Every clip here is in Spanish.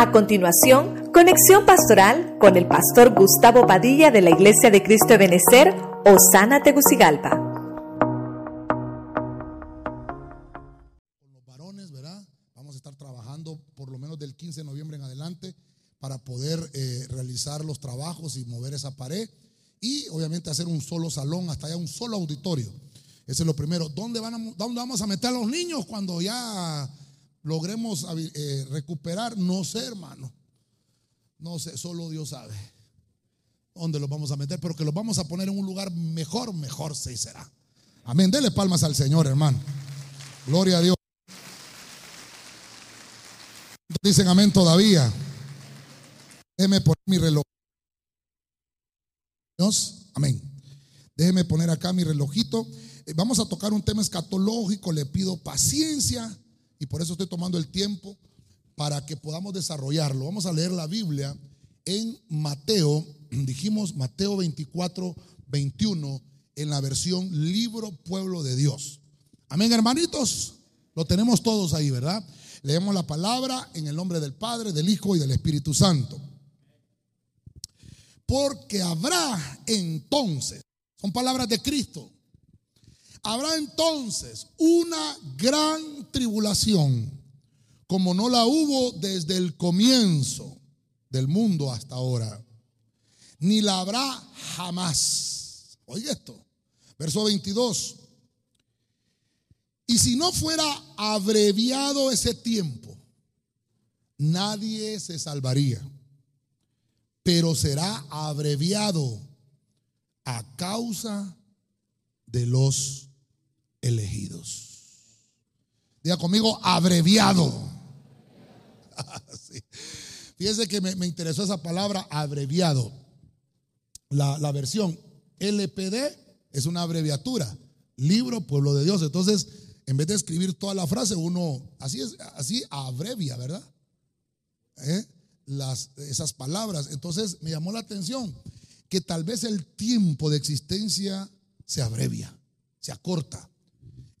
A continuación, conexión pastoral con el pastor Gustavo Padilla de la Iglesia de Cristo de Benecer, Osana Tegucigalpa. Los varones, ¿verdad? Vamos a estar trabajando por lo menos del 15 de noviembre en adelante para poder eh, realizar los trabajos y mover esa pared y obviamente hacer un solo salón, hasta allá un solo auditorio. Ese es lo primero. ¿Dónde, van a- dónde vamos a meter a los niños cuando ya logremos eh, recuperar? No sé, hermano. No sé, solo Dios sabe dónde los vamos a meter, pero que los vamos a poner en un lugar mejor, mejor se será. Amén. Dele palmas al Señor, hermano. Gloria a Dios. Dicen amén todavía. Déjeme poner mi reloj. Dios, amén. Déjeme poner acá mi relojito. Eh, Vamos a tocar un tema escatológico. Le pido paciencia y por eso estoy tomando el tiempo para que podamos desarrollarlo. Vamos a leer la Biblia en Mateo, dijimos Mateo 24, 21, en la versión Libro Pueblo de Dios. Amén, hermanitos. Lo tenemos todos ahí, ¿verdad? Leemos la palabra en el nombre del Padre, del Hijo y del Espíritu Santo. Porque habrá entonces, son palabras de Cristo, habrá entonces una gran tribulación, como no la hubo desde el comienzo del mundo hasta ahora, ni la habrá jamás. Oiga esto, verso 22. Y si no fuera abreviado ese tiempo, nadie se salvaría, pero será abreviado a causa de los elegidos. Diga conmigo, abreviado. Sí. Fíjese que me, me interesó esa palabra, abreviado. La, la versión LPD es una abreviatura, libro Pueblo de Dios. Entonces, en vez de escribir toda la frase, uno así es, así abrevia, ¿verdad? ¿Eh? Las, esas palabras. Entonces me llamó la atención que tal vez el tiempo de existencia se abrevia, se acorta.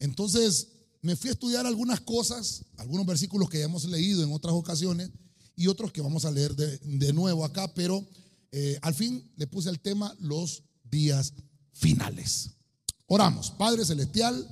Entonces me fui a estudiar algunas cosas, algunos versículos que ya hemos leído en otras ocasiones y otros que vamos a leer de, nuevo acá, pero eh, al fin le puse el tema los días finales. Oramos, Padre Celestial,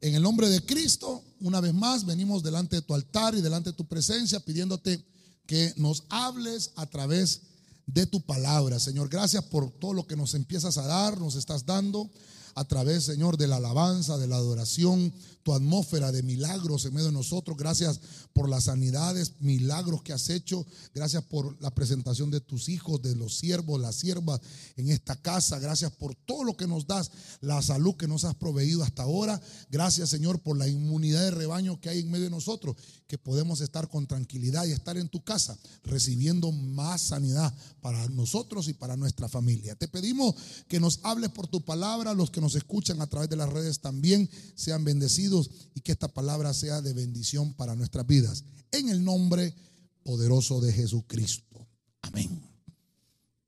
en el nombre de Cristo, una vez más venimos delante de tu altar y delante de tu presencia pidiéndote que nos hables a través de tu palabra. Señor, gracias por todo lo que nos empiezas a dar, nos estás dando a través, Señor, de la alabanza, de la adoración, tu atmósfera de milagros en medio de nosotros. Gracias por las sanidades, milagros que has hecho. Gracias por la presentación de tus hijos, de los siervos, las siervas en esta casa. Gracias por todo lo que nos das, la salud que nos has proveído hasta ahora. Gracias, Señor, por la inmunidad de rebaño que hay en medio de nosotros, que podemos estar con tranquilidad y estar en tu casa recibiendo más sanidad para nosotros y para nuestra familia. Te pedimos que nos hables por tu palabra, los que nos escuchan a través de las redes también sean bendecidos y que esta palabra sea de bendición para nuestras vidas. En el nombre poderoso de Jesucristo. Amén.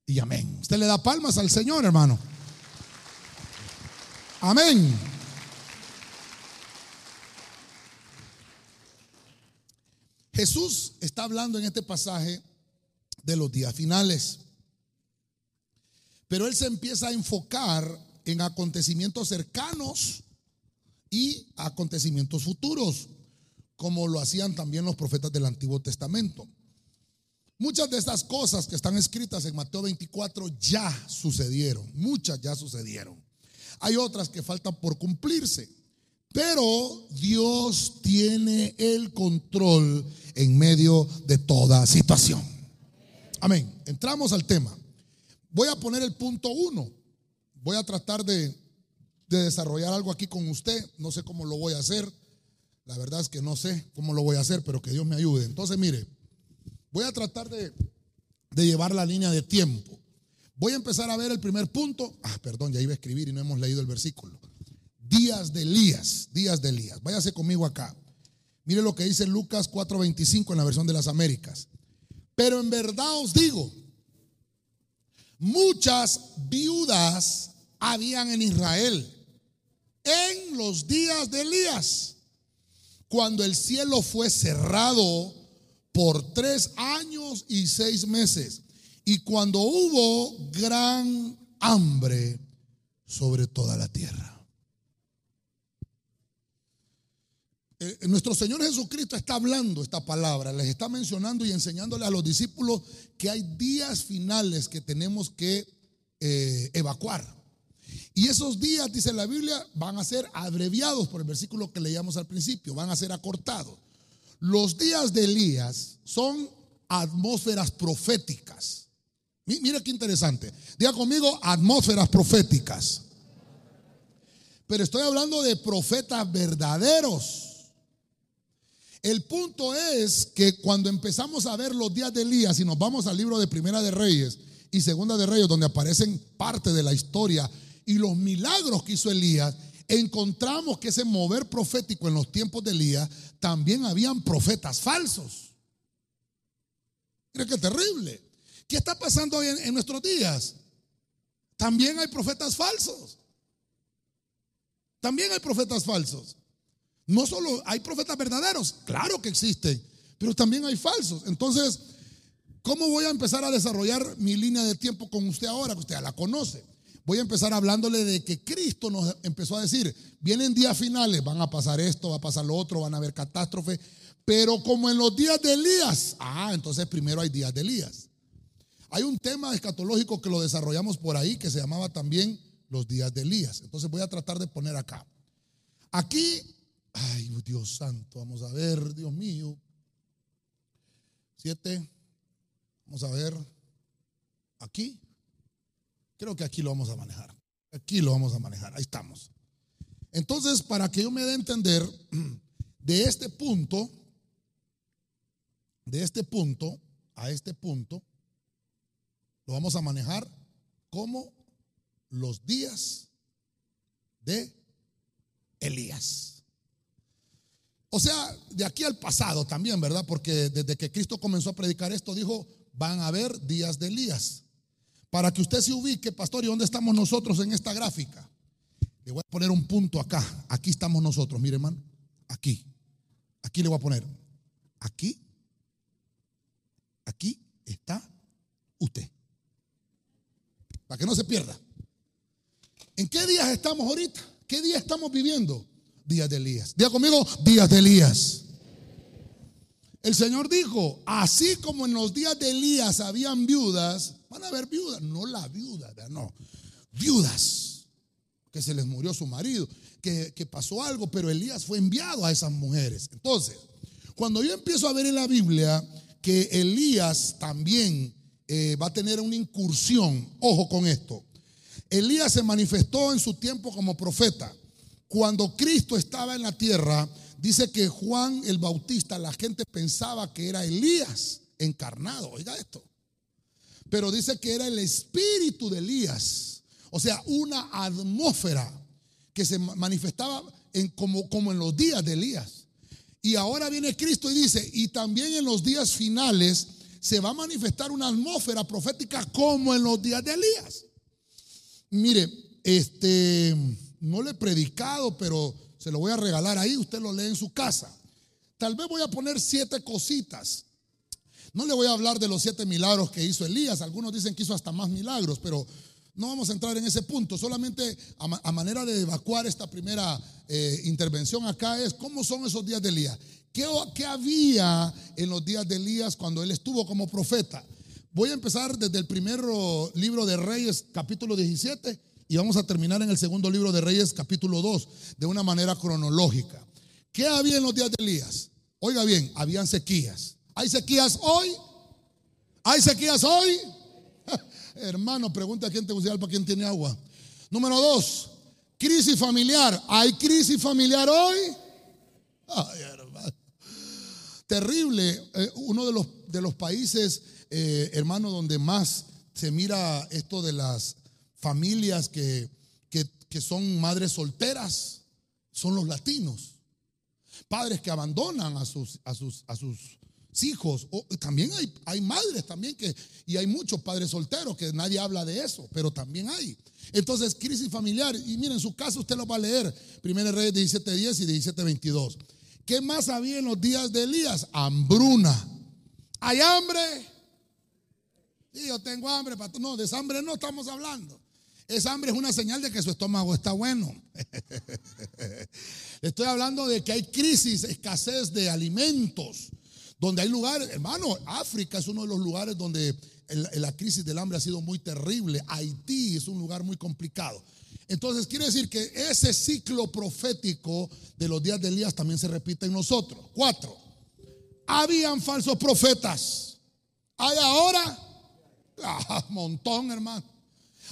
Y amén. Usted le da palmas al Señor, hermano. Amén. Jesús está hablando en este pasaje de los días finales. Pero él se empieza a enfocar en acontecimientos cercanos y acontecimientos futuros, como lo hacían también los profetas del Antiguo Testamento. Muchas de estas cosas que están escritas en Mateo 24 ya sucedieron, muchas ya sucedieron. Hay otras que faltan por cumplirse, pero Dios tiene el control en medio de toda situación. Amén. Entramos al tema. Voy a poner el punto uno. Voy a tratar de, de desarrollar algo aquí con usted. No sé cómo lo voy a hacer. La verdad es que no sé cómo lo voy a hacer, pero que Dios me ayude. Entonces, mire, voy a tratar de, de llevar la línea de tiempo. Voy a empezar a ver el primer punto. Ah, perdón, ya iba a escribir y no hemos leído el versículo. Días de Elías, días de Elías. Váyase conmigo acá. Mire lo que dice Lucas 4:25 en la versión de las Américas. Pero en verdad os digo, muchas viudas habían en Israel en los días de Elías, cuando el cielo fue cerrado por tres años y seis meses. Y cuando hubo gran hambre sobre toda la tierra. Eh, nuestro Señor Jesucristo está hablando esta palabra, les está mencionando y enseñándole a los discípulos que hay días finales que tenemos que eh, evacuar. Y esos días, dice la Biblia, van a ser abreviados por el versículo que leíamos al principio, van a ser acortados. Los días de Elías son atmósferas proféticas. Mira qué interesante. Diga conmigo, atmósferas proféticas. Pero estoy hablando de profetas verdaderos el punto es que cuando empezamos a ver los días de Elías y nos vamos al libro de Primera de Reyes y Segunda de Reyes, donde aparecen parte de la historia y los milagros que hizo Elías, encontramos que ese mover profético en los tiempos de Elías también habían profetas falsos. Mira qué terrible. ¿Qué está pasando hoy en, en nuestros días? También hay profetas falsos. También hay profetas falsos. No solo hay profetas verdaderos, claro que existen, pero también hay falsos. Entonces, ¿cómo voy a empezar a desarrollar mi línea de tiempo con usted ahora, que usted ya la conoce? Voy a empezar hablándole de que Cristo nos empezó a decir, vienen días finales, van a pasar esto, va a pasar lo otro, van a haber catástrofe, pero como en los días de Elías, ah, entonces primero hay días de Elías. Hay un tema escatológico que lo desarrollamos por ahí que se llamaba también los días de Elías. Entonces voy a tratar de poner acá. Aquí Ay, Dios santo, vamos a ver, Dios mío. Siete. Vamos a ver. Aquí. Creo que aquí lo vamos a manejar. Aquí lo vamos a manejar. Ahí estamos. Entonces, para que yo me dé a entender de este punto, de este punto a este punto, lo vamos a manejar como los días de Elías. O sea, de aquí al pasado también, ¿verdad? Porque desde que Cristo comenzó a predicar esto, dijo, van a haber días de Elías. Para que usted se ubique, pastor, ¿y dónde estamos nosotros en esta gráfica? Le voy a poner un punto acá. Aquí estamos nosotros, mire, hermano. Aquí. Aquí le voy a poner. Aquí. Aquí está usted. Para que no se pierda. ¿En qué días estamos ahorita? ¿Qué día estamos viviendo? días de Elías. Diga conmigo, días de Elías. El Señor dijo, así como en los días de Elías habían viudas, van a haber viudas, no la viuda, no, viudas, que se les murió su marido, que, pasó algo, pero Elías fue enviado a esas mujeres. Entonces, cuando yo empiezo a ver en la Biblia que Elías también eh, va a tener una incursión, ojo con esto, Elías se manifestó en su tiempo como profeta. Cuando Cristo estaba en la tierra, dice que Juan el Bautista, la gente pensaba que era Elías encarnado. Oiga esto. Pero dice que era el espíritu de Elías. O sea, una atmósfera que se manifestaba en, como, como en los días de Elías. Y ahora viene Cristo y dice, y también en los días finales se va a manifestar una atmósfera profética como en los días de Elías. Mire, este no le he predicado, pero se lo voy a regalar ahí, usted lo lee en su casa. Tal vez voy a poner siete cositas. No le voy a hablar de los siete milagros que hizo Elías, algunos dicen que hizo hasta más milagros, pero no vamos a entrar en ese punto. Solamente a, manera de evacuar esta primera eh, intervención acá es cómo son esos días de Elías. ¿Qué, ¿Qué había en los días de Elías cuando él estuvo como profeta? Voy a empezar desde el primer libro de Reyes, capítulo 17 y vamos a terminar en el segundo libro de Reyes, capítulo 2, de una manera cronológica. ¿Qué había en los días de Elías? Oiga bien, habían sequías. ¿Hay sequías hoy? ¿Hay sequías hoy? Hermano, pregunta a quién te gusta para quién tiene agua. Número dos, crisis familiar. ¿Hay crisis familiar hoy? Ay, hermano. Terrible. Eh, uno de los, de los países, eh, hermano, donde más se mira esto de las familias que, que, son madres solteras son los latinos. Padres que abandonan a sus, a sus, a sus hijos. O, también hay, hay madres también que, y hay muchos padres solteros que nadie habla de eso, pero también hay. Entonces, crisis familiar. Y miren, en su caso usted lo va a leer. Primera Reyes 17.10 y 17.22. ¿Qué más había en los días de Elías? Hambruna. ¿Hay hambre? Sí, yo tengo hambre. No, de hambre no estamos hablando. Esa hambre es una señal de que su estómago está bueno. Estoy hablando de que hay crisis, escasez de alimentos. Donde hay lugares, hermano, África es uno de los lugares donde la crisis del hambre ha sido muy terrible. Haití es un lugar muy complicado. Entonces quiere decir que ese ciclo profético de los días de Elías también se repite en nosotros. Cuatro, habían falsos profetas. Hay ahora, ah, montón hermano.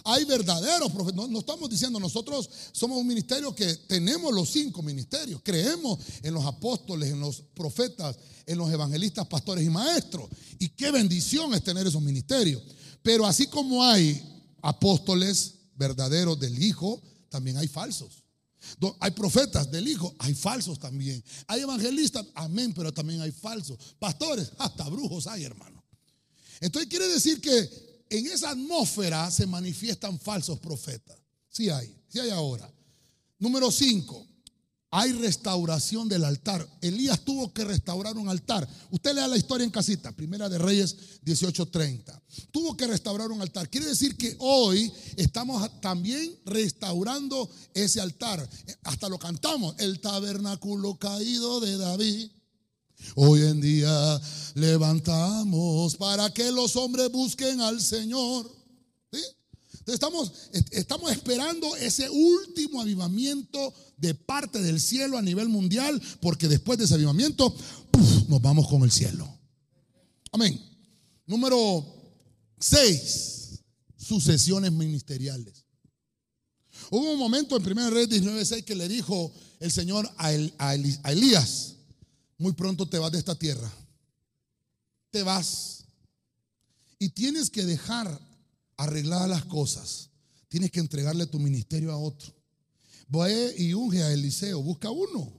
Hay verdaderos profetas. No, estamos diciendo, nosotros somos un ministerio que tenemos los cinco ministerios. Creemos en los apóstoles, en los profetas, en los evangelistas, pastores y maestros. Y qué bendición es tener esos ministerios. Pero así como hay apóstoles verdaderos del Hijo, también hay falsos. Hay profetas del Hijo, hay falsos también. Hay evangelistas, amén, pero también hay falsos. Pastores, hasta brujos hay, hermano. Entonces quiere decir que en esa atmósfera se manifiestan falsos profetas. Sí hay, sí hay ahora. Número 5, hay restauración del altar. Elías tuvo que restaurar un altar. Usted lea la historia en casita, Primera de Reyes 18:30. Tuvo que restaurar un altar. Quiere decir que hoy estamos también restaurando ese altar. Hasta lo cantamos, el tabernáculo caído de David Hoy en día levantamos para que los hombres busquen al Señor. estamos, esperando ese último avivamiento de parte del cielo a nivel mundial, porque después de ese avivamiento nos vamos con el cielo. Amén. Número 6, sucesiones ministeriales. Hubo un momento en 1 Reyes 19:6 que le dijo el Señor a Elías, muy pronto te vas de esta tierra. Te vas. Y tienes que dejar arregladas las cosas. Tienes que entregarle tu ministerio a otro. Voy y unge a Eliseo, busca uno.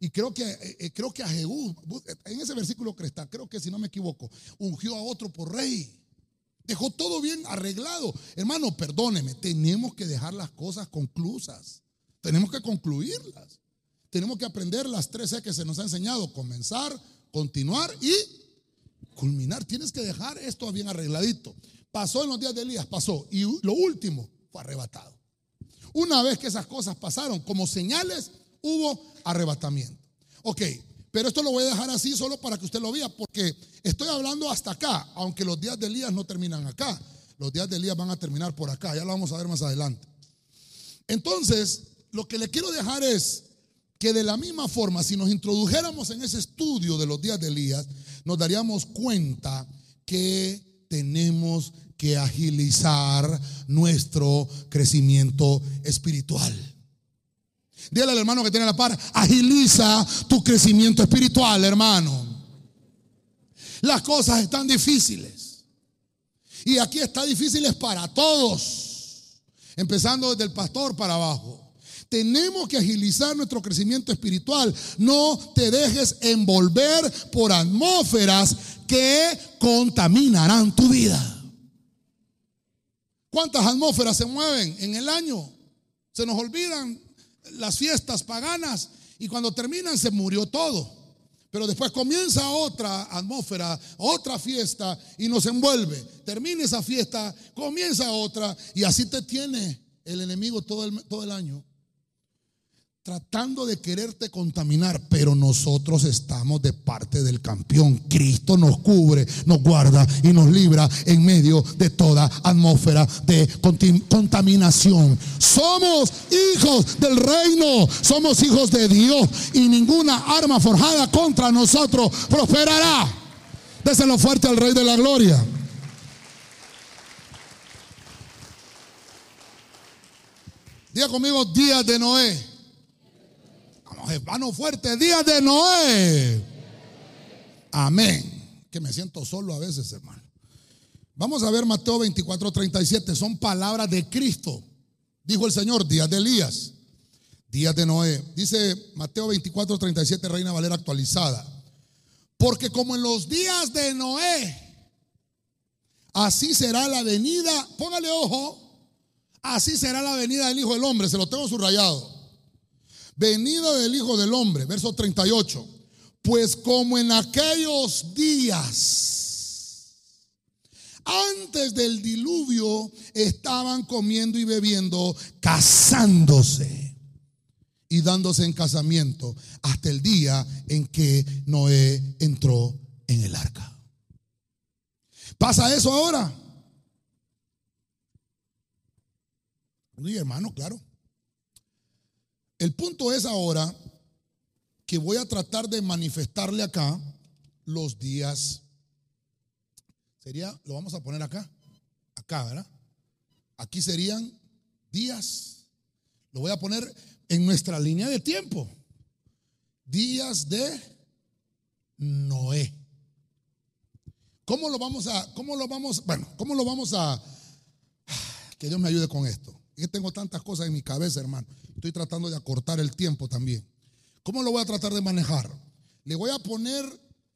Y creo que, eh, eh, creo que a Jehú, en ese versículo que está, creo que si no me equivoco, ungió a otro por rey. Dejó todo bien arreglado. Hermano, perdóneme, tenemos que dejar las cosas conclusas. Tenemos que concluirlas. Tenemos que aprender las tres E que se nos ha enseñado. Comenzar, continuar y culminar. Tienes que dejar esto bien arregladito. Pasó en los días de Elías, pasó. Y lo último fue arrebatado. Una vez que esas cosas pasaron, como señales, hubo arrebatamiento. Ok, pero esto lo voy a dejar así solo para que usted lo vea, porque estoy hablando hasta acá, aunque los días de Elías no terminan acá. Los días de Elías van a terminar por acá, ya lo vamos a ver más adelante. Entonces, lo que le quiero dejar es que de la misma forma, si nos introdujéramos en ese estudio de los días de Elías, nos daríamos cuenta que tenemos que agilizar nuestro crecimiento espiritual. Dile al hermano que tiene la par, agiliza tu crecimiento espiritual, hermano. Las cosas están difíciles. Y aquí está difíciles para todos, empezando desde el pastor para abajo. Tenemos que agilizar nuestro crecimiento espiritual. No te dejes envolver por atmósferas que contaminarán tu vida. ¿Cuántas atmósferas se mueven en el año? Se nos olvidan las fiestas paganas y cuando terminan se murió todo. Pero después comienza otra atmósfera, otra fiesta y nos envuelve. Termina esa fiesta, comienza otra y así te tiene el enemigo todo el, todo el año tratando de quererte contaminar, pero nosotros estamos de parte del campeón. Cristo nos cubre, nos guarda y nos libra en medio de toda atmósfera de contaminación. Somos hijos del reino, somos hijos de Dios y ninguna arma forjada contra nosotros prosperará. Déselo fuerte al Rey de la Gloria. Diga conmigo, días de Noé hermano fuerte, días de Noé. Amén. Que me siento solo a veces, hermano. Vamos a ver Mateo 24, 37. Son palabras de Cristo. Dijo el Señor, días de Elías, días de Noé. Dice Mateo 24, 37, Reina Valera actualizada. Porque como en los días de Noé, así será la venida, póngale ojo, así será la venida del Hijo del Hombre, se lo tengo subrayado venida del Hijo del Hombre, verso 38. Pues como en aquellos días, antes del diluvio estaban comiendo y bebiendo, casándose y dándose en casamiento hasta el día en que Noé entró en el arca. ¿Pasa eso ahora? Sí, hermano, claro. El punto es ahora que voy a tratar de manifestarle acá los días. Sería, lo vamos a poner acá, acá, ¿verdad? Aquí serían días. Lo voy a poner en nuestra línea de tiempo. Días de Noé. ¿Cómo lo vamos a, cómo lo vamos, bueno, cómo lo vamos a, que Dios me ayude con esto? Que tengo tantas cosas en mi cabeza, hermano. Estoy tratando de acortar el tiempo también. ¿Cómo lo voy a tratar de manejar? Le voy a poner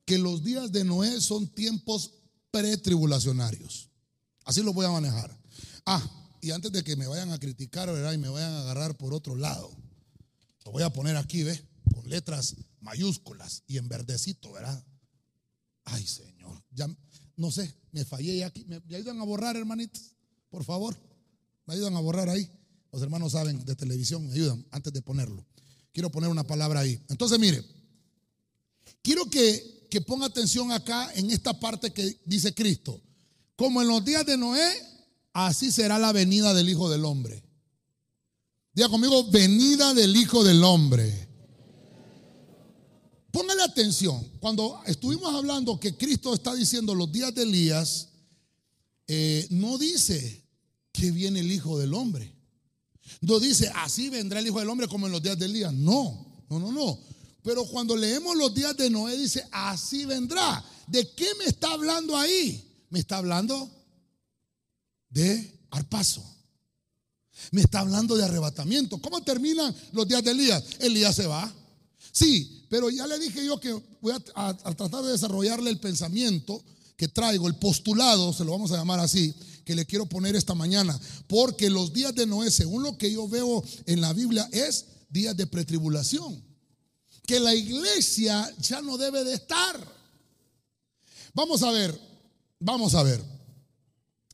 que los días de Noé son tiempos pretribulacionarios. Así lo voy a manejar. Ah, y antes de que me vayan a criticar, ¿verdad? Y me vayan a agarrar por otro lado, lo voy a poner aquí, ¿ves? Con letras mayúsculas y en verdecito, ¿verdad? Ay, Señor, ya no sé, me fallé aquí. ¿Me, ¿Me ayudan a borrar, hermanitos? Por favor, me ayudan a borrar ahí. Los hermanos saben de televisión, me ayudan antes de ponerlo. Quiero poner una palabra ahí. Entonces, mire, quiero que, que ponga atención acá en esta parte que dice Cristo. Como en los días de Noé, así será la venida del Hijo del Hombre. Diga conmigo, venida del Hijo del Hombre. Póngale atención. Cuando estuvimos hablando que Cristo está diciendo los días de Elías, eh, no dice que viene el Hijo del Hombre. No dice, así vendrá el Hijo del Hombre como en los días de Elías. No, no, no, no. Pero cuando leemos los días de Noé, dice, así vendrá. ¿De qué me está hablando ahí? Me está hablando de arpazo. Me está hablando de arrebatamiento. ¿Cómo terminan los días de Elías? Elías se va. Sí, pero ya le dije yo que voy a tratar de desarrollarle el pensamiento que traigo, el postulado, se lo vamos a llamar así, que le quiero poner esta mañana. Porque los días de Noé, según lo que yo veo en la Biblia, es días de pretribulación. Que la iglesia ya no debe de estar. Vamos a ver, vamos a ver.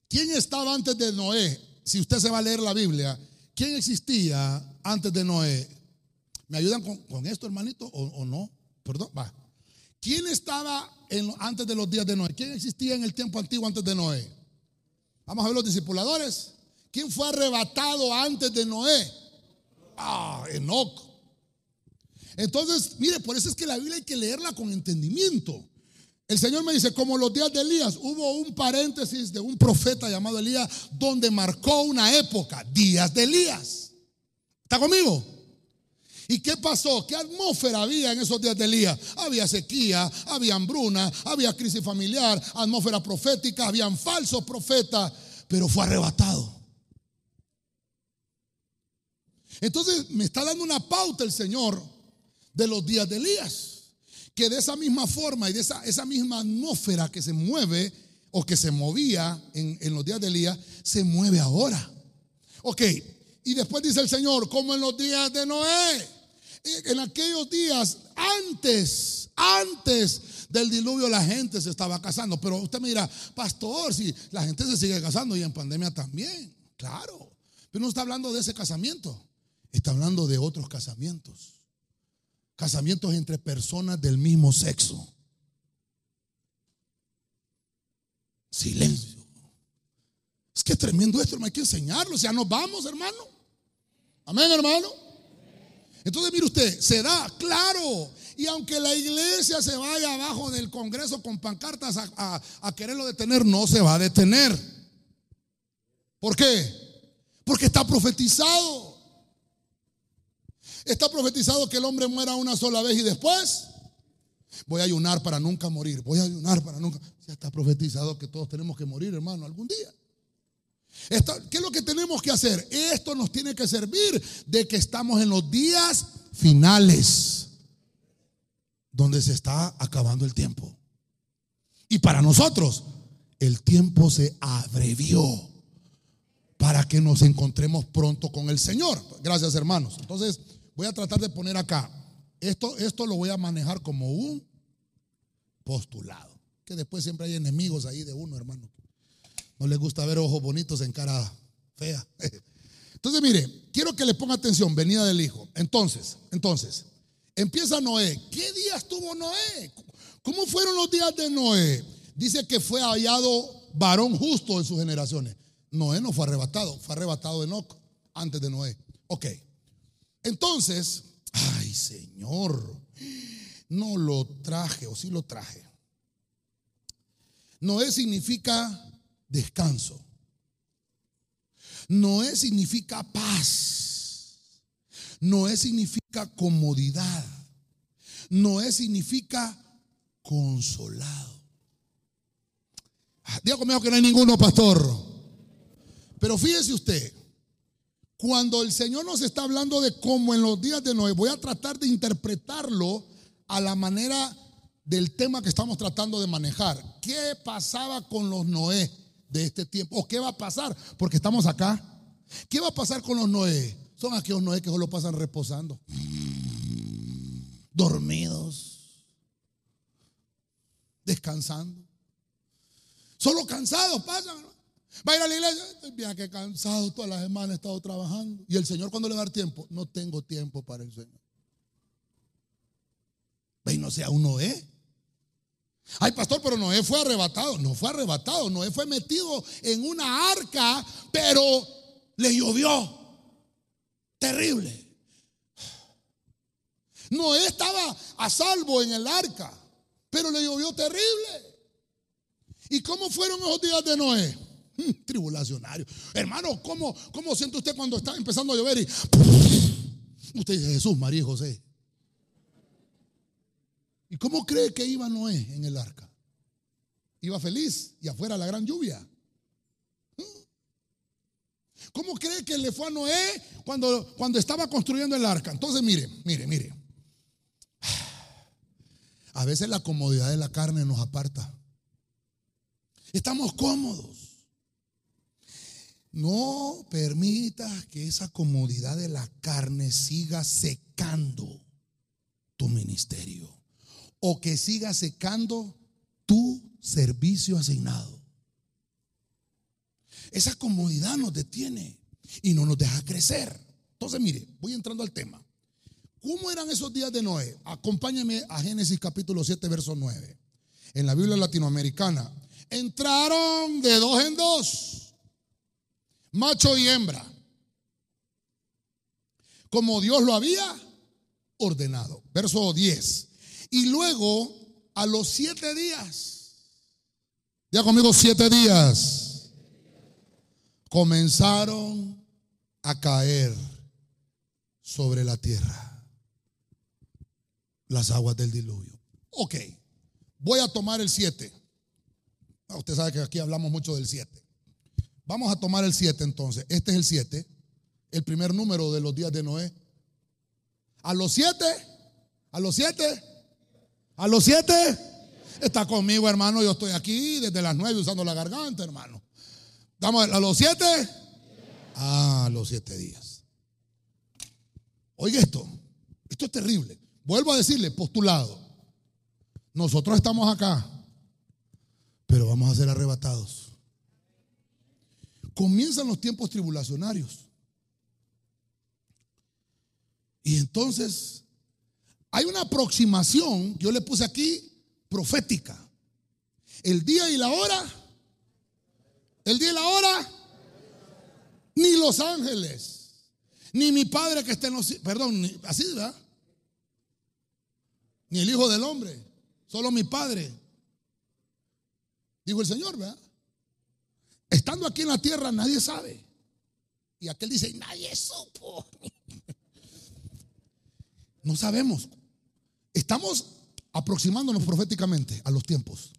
¿Quién estaba antes de Noé? Si usted se va a leer la Biblia, ¿quién existía antes de Noé? ¿Me ayudan con, esto, hermanito? ¿O, ¿O, no? Perdón, va. ¿Quién estaba en, antes de los días de Noé? ¿Quién existía en el tiempo antiguo antes de Noé? Vamos a ver los discipuladores. ¿Quién fue arrebatado antes de Noé? Ah, Enoch. Entonces, mire, por eso es que la Biblia hay que leerla con entendimiento. El Señor me dice, como los días de Elías, hubo un paréntesis de un profeta llamado Elías donde marcó una época, días de Elías. ¿Está conmigo? ¿Y qué pasó? ¿Qué atmósfera había en esos días de Elías? Había sequía, había hambruna, había crisis familiar, atmósfera profética, habían falsos profetas, pero fue arrebatado. Entonces me está dando una pauta el Señor de los días de Elías. Que de esa misma forma y de esa, esa misma atmósfera que se mueve o que se movía en, en los días de Elías, se mueve ahora. Ok, y después dice el Señor, como en los días de Noé en aquellos días, antes, antes del diluvio, la gente se estaba casando. Pero usted me dirá, pastor, si la gente se sigue casando y en pandemia también, claro. Pero no está hablando de ese casamiento, está hablando de otros casamientos. Casamientos entre personas del mismo sexo. Silencio. Es que tremendo esto, hermano, hay que enseñarlo. O sea, nos vamos, hermano. Amén, hermano. Entonces, mire usted, se da, claro. Y aunque la iglesia se vaya abajo del Congreso con pancartas a, quererlo detener, no se va a detener. ¿Por qué? Porque está profetizado. Está profetizado que el hombre muera una sola vez y después voy a ayunar para nunca morir. Voy a ayunar para nunca. Ya está profetizado que todos tenemos que morir, hermano, algún día. Esto, ¿Qué es lo que tenemos que hacer? Esto nos tiene que servir de que estamos en los días finales, donde se está acabando el tiempo. Y para nosotros, el tiempo se abrevió para que nos encontremos pronto con el Señor. Gracias, hermanos. Entonces, voy a tratar de poner acá. Esto, esto lo voy a manejar como un postulado. Que después siempre hay enemigos ahí de uno, hermano No les gusta ver ojos bonitos en cara fea. Entonces, mire, quiero que le ponga atención, venida del Hijo. Entonces, entonces, empieza Noé. ¿Qué días tuvo Noé? ¿Cómo fueron los días de Noé? Dice que fue hallado varón justo en sus generaciones. Noé no fue arrebatado, fue arrebatado Enoch antes de Noé. Ok. Entonces, ay Señor, no lo traje o sí lo traje. Noé significa descanso. Noé significa paz. Noé significa comodidad. Noé significa consolado. Ah, diga conmigo que no hay ninguno, pastor. Pero fíjese usted, cuando el Señor nos está hablando de cómo en los días de Noé, voy a tratar de interpretarlo a la manera del tema que estamos tratando de manejar. ¿Qué pasaba con los Noé de este tiempo? ¿O qué va a pasar? Porque estamos acá. ¿Qué va a pasar con los Noé? Son aquellos Noé que solo pasan reposando, dormidos, descansando. Solo cansados pasan. Va a ir a la iglesia. Bien que cansado, todas las semanas he estado trabajando. Y el Señor, cuando le va a dar tiempo, no tengo tiempo para el Señor. Ve y no sea un Noé. Ay, pastor, pero Noé fue arrebatado. No fue arrebatado. Noé fue metido en una arca, pero le llovió. Terrible. Noé estaba a salvo en el arca, pero le llovió terrible. ¿Y cómo fueron esos días de Noé? Tribulacionario. Hermano, ¿cómo, ¿cómo siente usted cuando está empezando a llover y usted dice Jesús, María y José? ¿Y cómo cree que iba Noé en el arca? Iba feliz y afuera la gran lluvia. ¿Cómo cree que le fue a Noé cuando, cuando estaba construyendo el arca? Entonces, mire, mire, mire. A veces la comodidad de la carne nos aparta. Estamos cómodos. No permitas que esa comodidad de la carne siga secando tu ministerio o que siga secando tu servicio asignado. Esa comodidad nos detiene y no nos deja crecer. Entonces, mire, voy entrando al tema. ¿Cómo eran esos días de Noé? Acompáñeme a Génesis capítulo 7, verso 9. En la Biblia latinoamericana. Entraron de dos en dos macho y hembra, como Dios lo había ordenado. Verso 10. Y luego, a los siete días, ya conmigo siete días, comenzaron a caer sobre la tierra las aguas del diluvio. Ok, voy a tomar el siete. Ah, usted sabe que aquí hablamos mucho del siete. Vamos a tomar el 7 entonces. Este es el 7, el primer número de los días de Noé. A los 7, a los 7, a los 7, está conmigo hermano, yo estoy aquí desde las 9 usando la garganta hermano. Vamos a los 7, a los 7 días. Oiga esto, esto es terrible. Vuelvo a decirle, postulado. Nosotros estamos acá, pero vamos a ser arrebatados comienzan los tiempos tribulacionarios. Y entonces hay una aproximación, yo le puse aquí, profética. El día y la hora, el día y la hora, ni los ángeles, ni mi padre que esté en los perdón, así, ¿verdad? Ni el Hijo del Hombre, solo mi padre. Dijo el Señor, ¿verdad? Estando aquí en la tierra nadie sabe. Y aquel dice, nadie supo. No sabemos. Estamos aproximándonos proféticamente a los tiempos.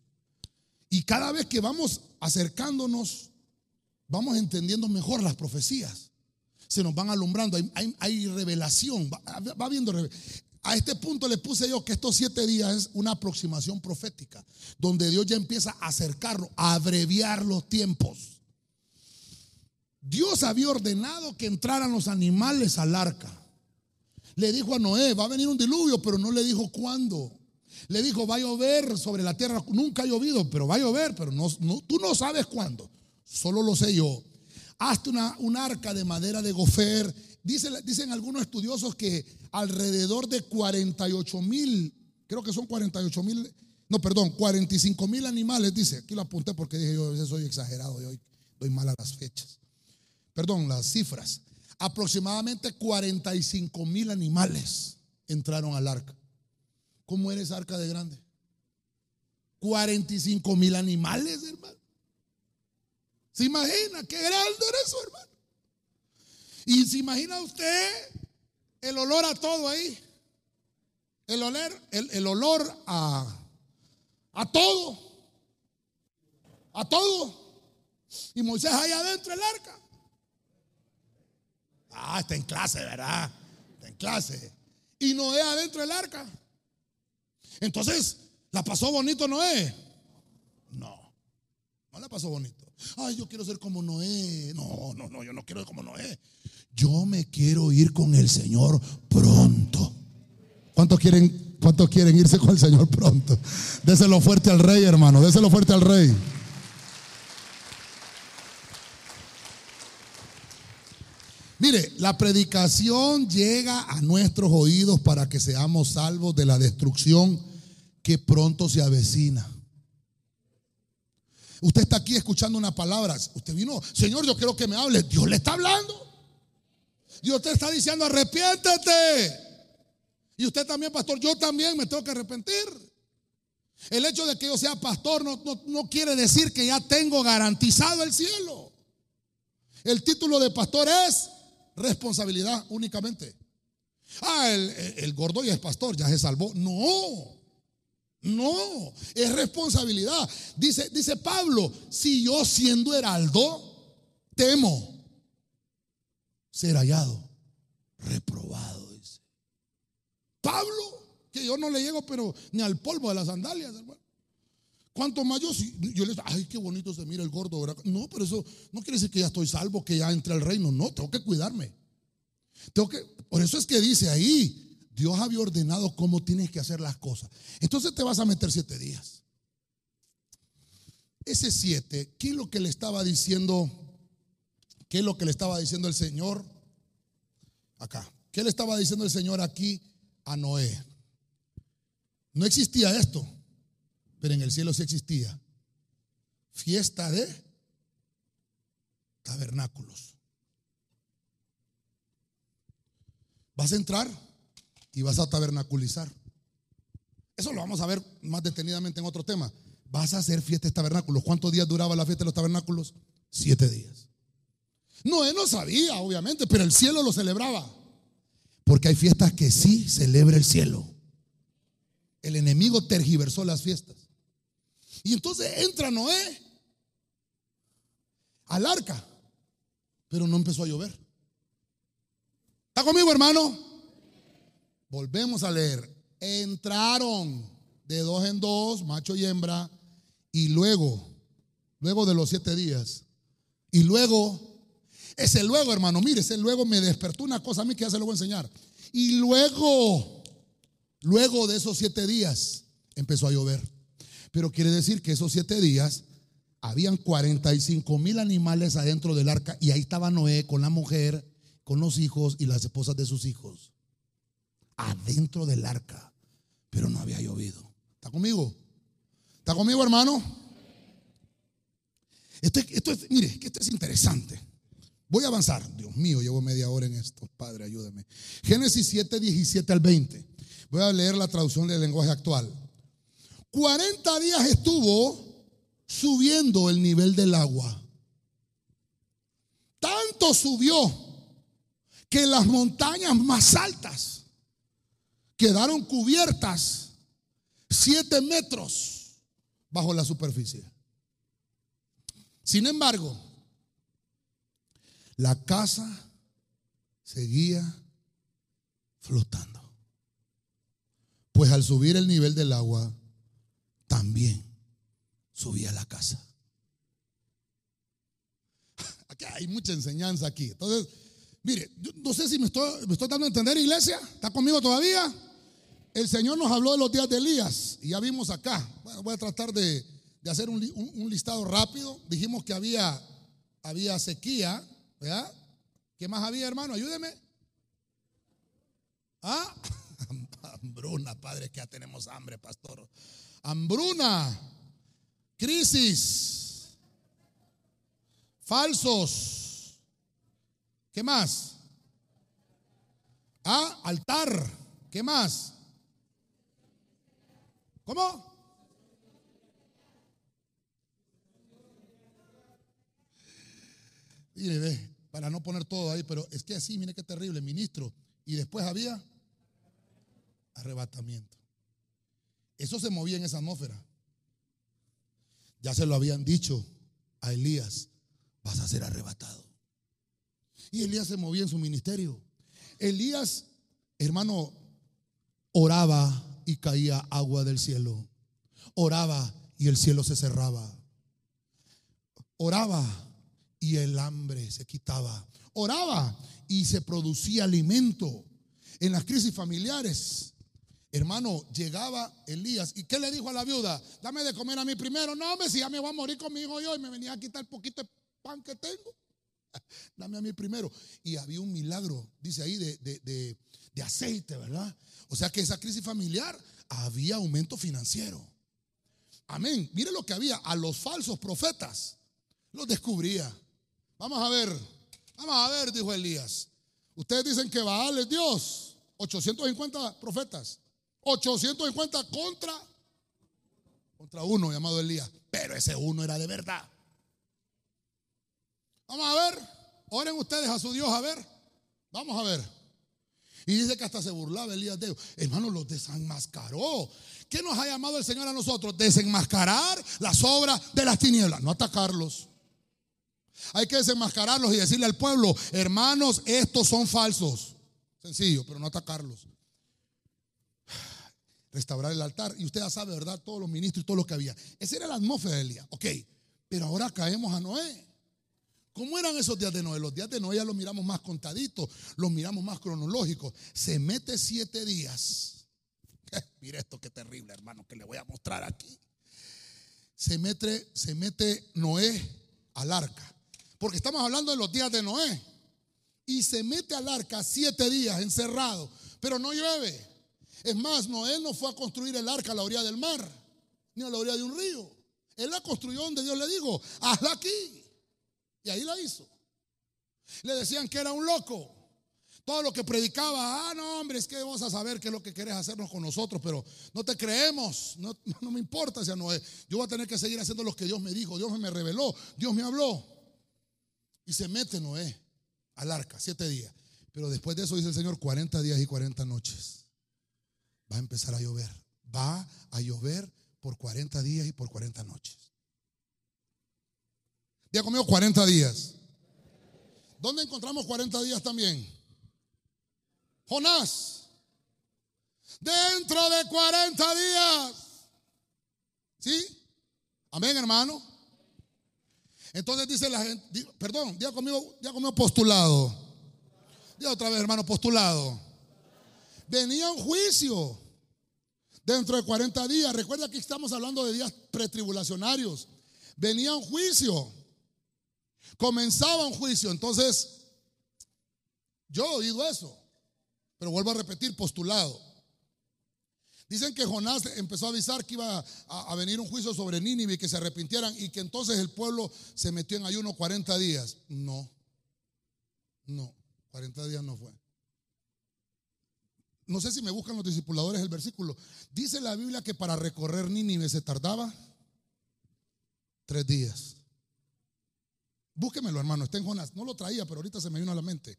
Y cada vez que vamos acercándonos, vamos entendiendo mejor las profecías. Se nos van alumbrando, hay, revelación, va, va viendo revelación. A este punto le puse yo que estos siete días es una aproximación profética, donde Dios ya empieza a acercarlo, a abreviar los tiempos. Dios había ordenado que entraran los animales al arca. Le dijo a Noé, va a venir un diluvio, pero no le dijo cuándo. Le dijo, va a llover sobre la tierra. Nunca ha llovido, pero va a llover, pero no, tú no sabes cuándo. solo lo sé yo. Hazte una, un arca de madera de gofer. Dicen, dicen algunos estudiosos que alrededor de 48 mil, creo que son 48 mil, no, perdón, 45 mil animales, dice. Aquí lo apunté porque dije yo a veces soy exagerado, yo doy mal a las fechas. Perdón, las cifras. Aproximadamente 45 mil animales entraron al arca. ¿Cómo era esa arca de grande? 45 mil animales, hermano. ¿Se imagina qué grande era eso, hermano? Y se imagina usted el olor a todo ahí. El olor, el, olor a, a todo. A todo. Y Moisés allá adentro el arca. Ah, está en clase, ¿verdad? Está en clase. Y Noé adentro del arca. Entonces, ¿la pasó bonito Noé? No, no la pasó bonito. Ay, yo quiero ser como Noé. No, no, no, yo no quiero ser como Noé. Yo me quiero ir con el Señor pronto. ¿Cuántos quieren, cuántos quieren irse con el Señor pronto? Déselo fuerte al rey, hermano. Déselo fuerte al rey. Mire, la predicación llega a nuestros oídos para que seamos salvos de la destrucción que pronto se avecina. Usted está aquí escuchando una palabra. Usted vino, Señor, yo quiero que me hable. Dios le está hablando. Dios te está diciendo, arrepiéntete. Y usted también, pastor, yo también me tengo que arrepentir. El hecho de que yo sea pastor no, no quiere decir que ya tengo garantizado el cielo. El título de pastor es responsabilidad únicamente. Ah, el, gordo ya es pastor, ya se salvó. No, no, es responsabilidad. Dice, dice Pablo, si yo siendo heraldo, temo ser hallado, reprobado, dice. Pablo, que yo no le llego, pero ni al polvo de las sandalias, hermano. Cuanto más yo, yo les ay, qué bonito se mira el gordo. No, pero eso no quiere decir que ya estoy salvo, que ya entre al reino. No, tengo que cuidarme. Tengo que, por eso es que dice ahí, Dios había ordenado cómo tienes que hacer las cosas. Entonces te vas a meter siete días. Ese siete, ¿qué es lo que le estaba diciendo? ¿Qué es lo que le estaba diciendo el Señor? Acá. ¿Qué le estaba diciendo el Señor aquí a Noé? No existía esto pero en el cielo sí existía. Fiesta de tabernáculos. Vas a entrar y vas a tabernaculizar. Eso lo vamos a ver más detenidamente en otro tema. Vas a hacer fiesta de tabernáculos. ¿Cuántos días duraba la fiesta de los tabernáculos? Siete días. No, él no sabía, obviamente, pero el cielo lo celebraba. Porque hay fiestas que sí celebra el cielo. El enemigo tergiversó las fiestas. Y entonces entra Noé al arca, pero no empezó a llover. ¿Está conmigo, hermano? Volvemos a leer. Entraron de dos en dos, macho y hembra, y luego, luego de los siete días, y luego, ese luego, hermano, mire, ese luego me despertó una cosa a mí que ya se lo voy a enseñar. Y luego, luego de esos siete días, empezó a llover. Pero quiere decir que esos siete días habían 45 mil animales adentro del arca y ahí estaba Noé con la mujer, con los hijos y las esposas de sus hijos. Adentro del arca. Pero no había llovido. ¿Está conmigo? ¿Está conmigo, hermano? Esto, esto es, mire, que esto es interesante. Voy a avanzar. Dios mío, llevo media hora en esto. Padre, ayúdame. Génesis 7, 17 al 20. Voy a leer la traducción del lenguaje actual. 40 días estuvo subiendo el nivel del agua. Tanto subió que las montañas más altas quedaron cubiertas 7 metros bajo la superficie. Sin embargo, la casa seguía flotando. Pues al subir el nivel del agua, también subía a la casa. Aquí hay mucha enseñanza aquí. Entonces, mire, no sé si me estoy, me estoy dando a entender, iglesia. ¿Está conmigo todavía? El Señor nos habló de los días de Elías y ya vimos acá. voy a tratar de, hacer un, listado rápido. Dijimos que había había sequía, ¿verdad? ¿Qué más había, hermano? Ayúdeme. ¿Ah? Hambruna, padre, que ya tenemos hambre, pastor. Hambruna, crisis, falsos. ¿Qué más? Ah, altar. ¿Qué más? ¿Cómo? Mire, ve, para no poner todo ahí, pero es que así, mire qué terrible, ministro. Y después había arrebatamiento. Eso se movía en esa atmósfera. Ya se lo habían dicho a Elías, vas a ser arrebatado. Y Elías se movía en su ministerio. Elías, hermano, oraba y caía agua del cielo. Oraba y el cielo se cerraba. Oraba y el hambre se quitaba. Oraba y se producía alimento. En las crisis familiares, hermano, llegaba Elías. ¿Y qué le dijo a la viuda? Dame de comer a mí primero. No, me si ya me voy a morir conmigo yo y me venía a quitar el poquito de pan que tengo. Dame a mí primero. Y había un milagro, dice ahí, de, de, de aceite, ¿verdad? O sea que esa crisis familiar había aumento financiero. Amén. Mire lo que había. A los falsos profetas los descubría. Vamos a ver, vamos a ver, dijo Elías. Ustedes dicen que Baal es Dios. 850 profetas. 850 contra contra uno llamado Elías. Pero ese uno era de verdad. Vamos a ver. Oren ustedes a su Dios a ver. Vamos a ver. Y dice que hasta se burlaba Elías de ellos. Hermano, los desenmascaró. ¿Qué nos ha llamado el Señor a nosotros? Desenmascarar las obras de las tinieblas, no atacarlos. Hay que desenmascararlos y decirle al pueblo, hermanos, estos son falsos. Sencillo, pero no atacarlos. Restaurar el altar. Y usted ya sabe, ¿verdad? Todos los ministros y todo lo que había. Esa era la atmósfera del día. Ok, pero ahora caemos a Noé. ¿Cómo eran esos días de Noé? Los días de Noé ya los miramos más contaditos, los miramos más cronológicos. Se mete siete días. Mira esto qué terrible, hermano, que le voy a mostrar aquí. Se mete, se mete Noé al arca. Porque estamos hablando de los días de Noé. Y se mete al arca siete días encerrado, pero no llueve. Es más, Noé no fue a construir el arca a la orilla del mar, ni a la orilla de un río. Él la construyó donde Dios le dijo, hazla aquí. Y ahí la hizo. Le decían que era un loco. Todo lo que predicaba, ah, no, hombre, es que vamos a saber qué es lo que quieres hacernos con nosotros, pero no te creemos, no, no me importa, sea Noé. Yo voy a tener que seguir haciendo lo que Dios me dijo, Dios me reveló, Dios me habló. Y se mete Noé al arca, siete días. Pero después de eso dice el Señor, 40 días y 40 noches. Va a empezar a llover. Va a llover por 40 días y por 40 noches. Día conmigo 40 días. ¿Dónde encontramos 40 días también? Jonás. Dentro de 40 días. ¿Sí? Amén, hermano. Entonces dice la gente, perdón, diga conmigo, conmigo postulado. Diga otra vez, hermano, postulado. Venía un juicio dentro de 40 días. Recuerda que estamos hablando de días pretribulacionarios. Venía un juicio. Comenzaba un juicio. Entonces, yo he oído eso. Pero vuelvo a repetir, postulado. Dicen que Jonás empezó a avisar que iba a, venir un juicio sobre Nínive y que se arrepintieran y que entonces el pueblo se metió en ayuno 40 días. No, no, 40 días no fue. No sé si me buscan los discipuladores el versículo. Dice la Biblia que para recorrer Nínive se tardaba tres días. Búsquemelo, hermano, está en Jonás. No lo traía, pero ahorita se me vino a la mente.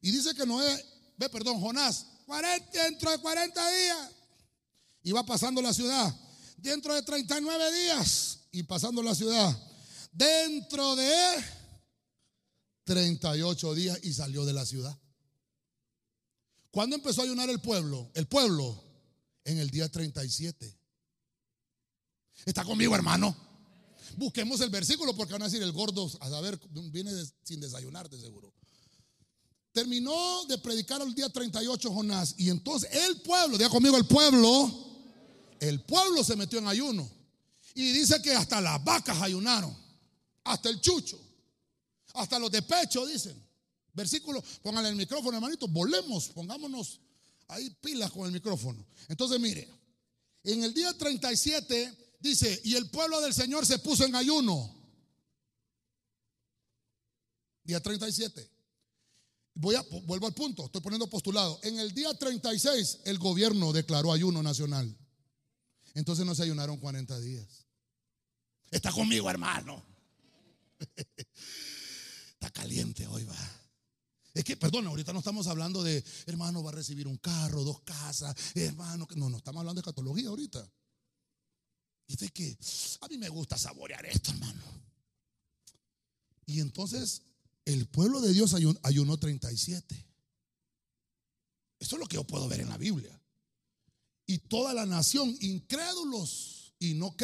Y dice que Noé, ve, perdón, Jonás, 40, dentro de 40 días y va pasando la ciudad. Dentro de 39 días y pasando la ciudad. Dentro de 38 días y salió de la ciudad. ¿Cuándo empezó a ayunar el pueblo? El pueblo en el día 37. ¿Está conmigo, hermano? Busquemos el versículo porque van a decir el gordo, a saber, viene sin desayunar de seguro. Terminó de predicar el día 38 Jonás y entonces el pueblo, diga conmigo el pueblo, el pueblo se metió en ayuno. Y dice que hasta las vacas ayunaron. Hasta el chucho. Hasta los de pecho dicen. Versículo, pónganle el micrófono, hermanito, volemos, pongámonos ahí pilas con el micrófono. Entonces, mire, en el día 37 dice, y el pueblo del Señor se puso en ayuno. Día 37. Voy a, vuelvo al punto, estoy poniendo postulado. En el día 36 el gobierno declaró ayuno nacional. Entonces no se ayunaron 40 días. Está conmigo, hermano. Está caliente hoy, va. Es que, perdón, ahorita no estamos hablando de, hermano, va a recibir un carro, dos casas, hermano, no, no estamos hablando de catología ahorita. De que a mí me gusta saborear esto, hermano. Y entonces el pueblo de Dios ayunó 37. Eso es lo que yo puedo ver en la Biblia. Y toda la nación, incrédulos y no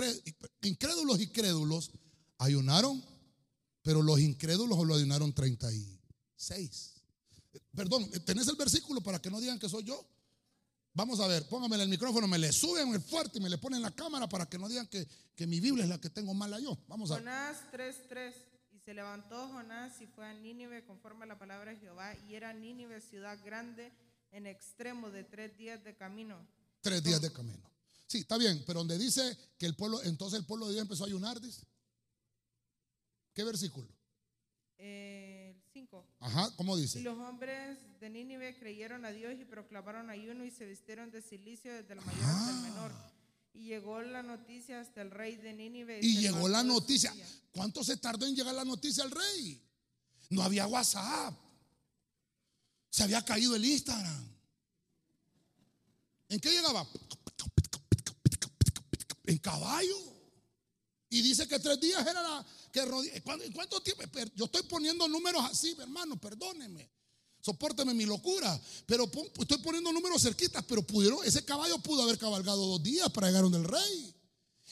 incrédulos y crédulos, ayunaron, pero los incrédulos lo ayunaron 36. Perdón, ¿tenés el versículo para que no digan que soy yo? Vamos a ver, póngame el micrófono, me le suben el fuerte y me le ponen la cámara para que no digan que, que mi Biblia es la que tengo mala yo. Vamos a ver. Jonás 3:3 Y se levantó Jonás y fue a Nínive conforme a la palabra de Jehová, y era Nínive ciudad grande en extremo de tres días de camino. Tres días de camino. Sí, está bien, pero donde dice que el pueblo, entonces el pueblo de Dios empezó a ayunar, dice. ¿Qué versículo? El 5. Ajá, ¿cómo dice? Y los hombres de Nínive creyeron a Dios y proclamaron ayuno y se vistieron de silicio desde el mayor hasta el menor. Y llegó la noticia hasta el rey de Nínive. Y llegó la noticia. ¿Cuánto se tardó en llegar la noticia al rey? No había WhatsApp. Se había caído el Instagram. ¿En qué llegaba? En caballo. Y dice que tres días era la ¿En cuánto tiempo? Yo estoy poniendo números así, hermano, perdóneme. Sopórteme mi locura. Pero estoy poniendo números cerquitas, pero pudieron, ese caballo pudo haber cabalgado dos días para llegar donde el rey.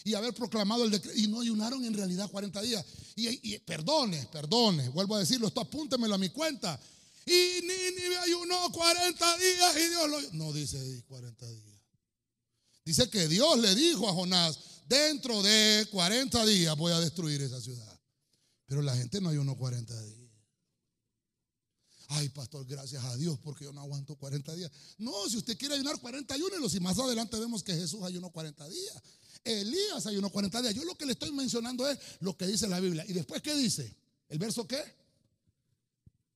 Y haber proclamado el decreto. Y no ayunaron en realidad 40 días. Y, perdone, perdone, vuelvo a decirlo, esto apúntemelo a mi cuenta. Y ni, ni ayunó 40 días y Dios lo... No dice 40 días. Dice que Dios le dijo a Jonás, dentro de 40 días voy a destruir esa ciudad. Pero la gente no ayunó 40 días. Ay, pastor, gracias a Dios porque yo no aguanto 40 días. No, si usted quiere ayunar 40, ayúnelos. Y más adelante vemos que Jesús ayunó 40 días. Elías ayunó 40 días. Yo lo que le estoy mencionando es lo que dice la Biblia. ¿Y después qué dice? ¿El verso qué?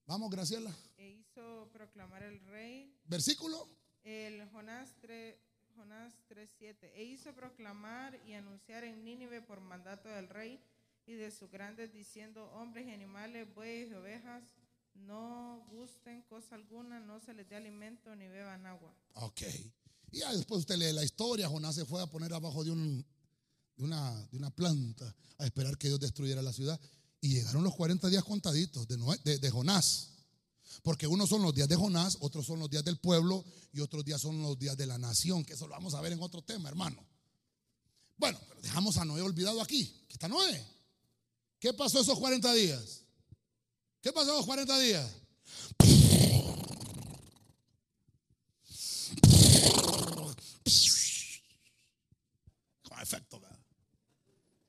Vamos, Graciela. E hizo proclamar el rey. ¿Versículo? El Jonás 3. Jonás 3:7. E hizo proclamar y anunciar en Nínive por mandato del rey y de sus grandes, diciendo: Hombres y animales, bueyes y ovejas, no gusten cosa alguna, no se les dé alimento ni beban agua. Ok. Y después usted lee la historia: Jonás se fue a poner abajo de, un, de, una, de una planta a esperar que Dios destruyera la ciudad. Y llegaron los 40 días contaditos de, de, de Jonás. Porque unos son los días de Jonás, otros son los días del pueblo y otros días son los días de la nación, que eso lo vamos a ver en otro tema, hermano. Bueno, pero dejamos a Noé olvidado aquí, que está Noé. ¿Qué pasó esos 40 días? ¿Qué pasó esos 40 días? Con efecto, ¿verdad?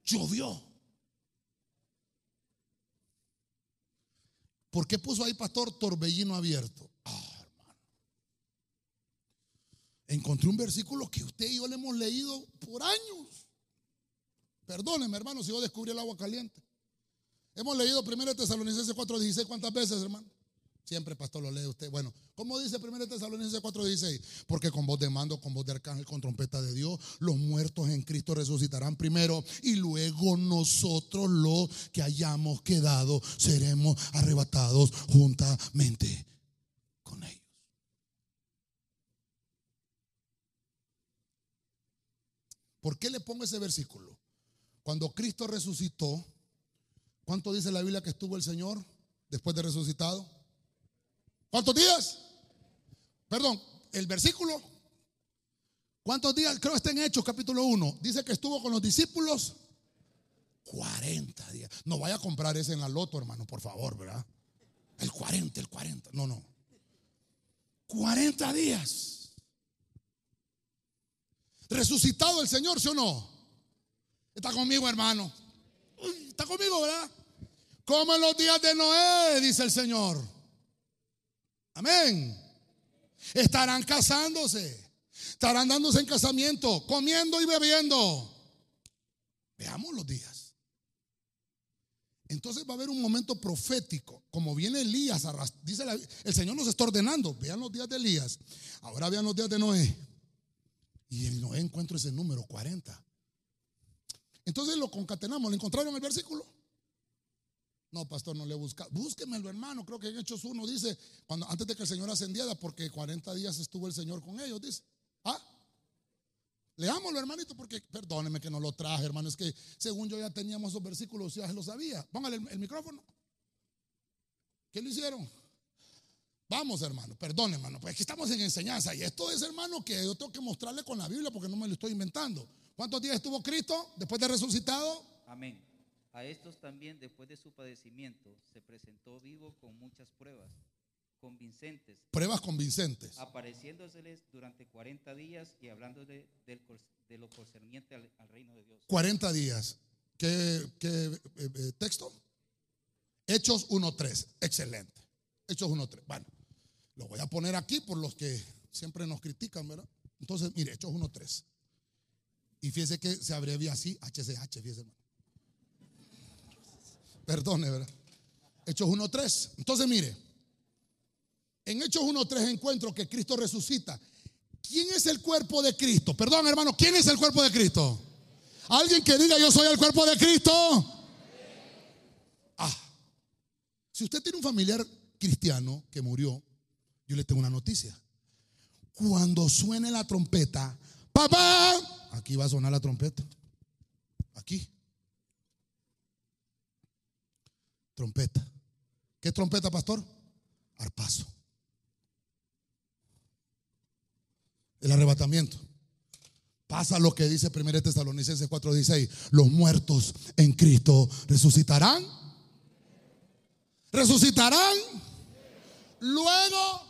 Llovió. ¿Por qué puso ahí, pastor, torbellino abierto? Ah, hermano. Encontré un versículo que usted y yo le hemos leído por años. Perdóneme, hermano, si yo descubrí el agua caliente. Hemos leído 1 Tesalonicenses 4:16, ¿cuántas veces, hermano? Siempre, pastor, lo lee usted. Bueno, ¿cómo dice 1 Tesalonicenses 4:16? Porque con voz de mando, con voz de arcángel, con trompeta de Dios, los muertos en Cristo resucitarán primero y luego nosotros los que hayamos quedado seremos arrebatados juntamente con ellos. ¿Por qué le pongo ese versículo? Cuando Cristo resucitó, ¿cuánto dice la Biblia que estuvo el Señor después de resucitado? ¿Cuántos días? Perdón, el versículo. ¿Cuántos días? Creo que está en Hechos capítulo 1. Dice que estuvo con los discípulos 40 días. No vaya a comprar ese en la loto, hermano, por favor, ¿verdad? El 40, el 40. No, no. 40 días. Resucitado el Señor, ¿sí o no? Está conmigo, hermano. está conmigo, ¿verdad? Como en los días de Noé, dice el Señor. Amén. Estarán casándose. Estarán dándose en casamiento, comiendo y bebiendo. Veamos los días. Entonces va a haber un momento profético, como viene Elías, dice el Señor nos está ordenando, vean los días de Elías, ahora vean los días de Noé. Y en Noé encuentro ese número 40. Entonces lo concatenamos, ¿le encontraron el versículo? No, pastor, no le busca. Búsquemelo, hermano. Creo que en Hechos 1 dice, cuando, antes de que el Señor ascendiera, porque 40 días estuvo el Señor con ellos, dice. ¿Ah? Leámoslo, hermanito, porque perdóneme que no lo traje, hermano. Es que según yo ya teníamos esos versículos, ya lo sabía. Póngale el, micrófono. ¿Qué lo hicieron? Vamos, hermano, perdón, hermano, pues aquí estamos en enseñanza. Y esto es, hermano, que yo tengo que mostrarle con la Biblia porque no me lo estoy inventando. ¿Cuántos días estuvo Cristo después de resucitado? Amén. A estos también, después de su padecimiento, se presentó vivo con muchas pruebas convincentes. Pruebas convincentes. Apareciéndoseles durante 40 días y hablando de, lo concerniente al, reino de Dios. 40 días. ¿Qué, eh, eh, texto? Hechos 1.3. Excelente. Hechos 1.3. Bueno, lo voy a poner aquí por los que siempre nos critican, ¿verdad? Entonces, mire, Hechos 1.3. Y fíjese que se abrevia así, HCH, fíjese, hermano. Perdone, ¿verdad? Hechos 1.3. Entonces, mire, en Hechos 1.3 encuentro que Cristo resucita. ¿Quién es el cuerpo de Cristo? Perdón, hermano, ¿quién es el cuerpo de Cristo? Alguien que diga yo soy el cuerpo de Cristo. Ah, si usted tiene un familiar cristiano que murió, yo le tengo una noticia. Cuando suene la trompeta, papá, aquí va a sonar la trompeta. Aquí. Trompeta. ¿Qué trompeta, pastor? Arpazo. El arrebatamiento. Pasa lo que dice 1 Tesalonicenses 4:16. Los muertos en Cristo resucitarán. Resucitarán. Luego,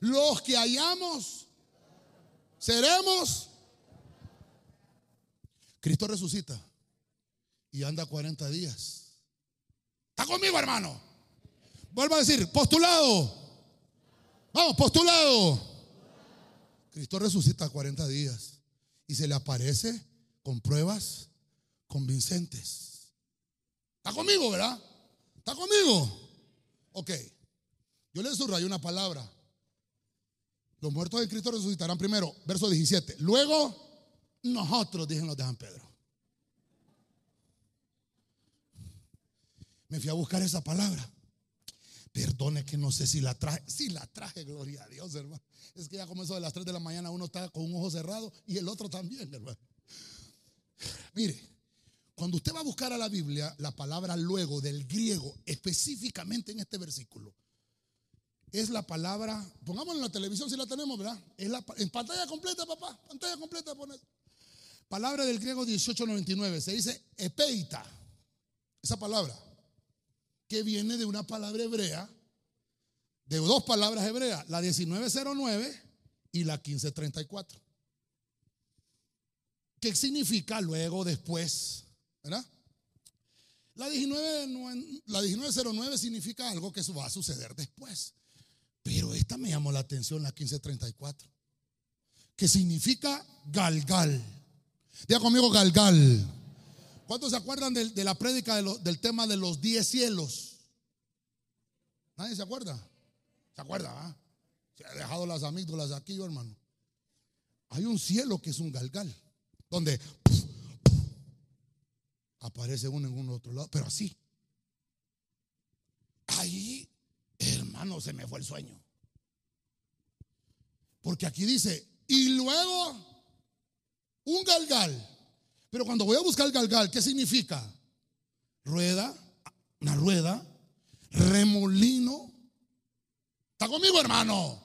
los que hayamos, seremos. Cristo resucita y anda 40 días conmigo, hermano? Vuelvo a decir, postulado. Vamos, postulado. Cristo resucita 40 días y se le aparece con pruebas convincentes. ¿Está conmigo, verdad? ¿Está conmigo? Ok. Yo le subrayo una palabra. Los muertos de Cristo resucitarán primero, verso 17. Luego, nosotros, dijeron los de San Pedro. Me fui a buscar esa palabra. Perdone que no sé si la traje. Si la traje, gloria a Dios, hermano. Es que ya como eso de las 3 de la mañana uno está con un ojo cerrado y el otro también, hermano. Mire, cuando usted va a buscar a la Biblia, la palabra luego del griego, específicamente en este versículo, es la palabra, pongámoslo en la televisión si la tenemos, ¿verdad? Es la, en pantalla completa, papá, pantalla completa. Palabra del griego 1899, se dice epeita. Esa palabra que viene de una palabra hebrea, de dos palabras hebreas, la 1909 y la 1534. ¿Qué significa luego, después? ¿Verdad? La, 19, la 1909 significa algo que va a suceder después. Pero esta me llamó la atención, la 1534. Que significa galgal. Diga conmigo galgal. ¿Cuántos se acuerdan de, la prédica del tema de los diez cielos? ¿Nadie se acuerda? ¿Se acuerda? Ah? Se ha dejado las amígdalas aquí, hermano. Hay un cielo que es un galgal, donde aparece uno en un otro lado, pero así. Ahí, hermano, se me fue el sueño. Porque aquí dice, y luego un galgal pero cuando voy a buscar el galgal, ¿qué significa? Rueda, una rueda, remolino. ¿Está conmigo, hermano?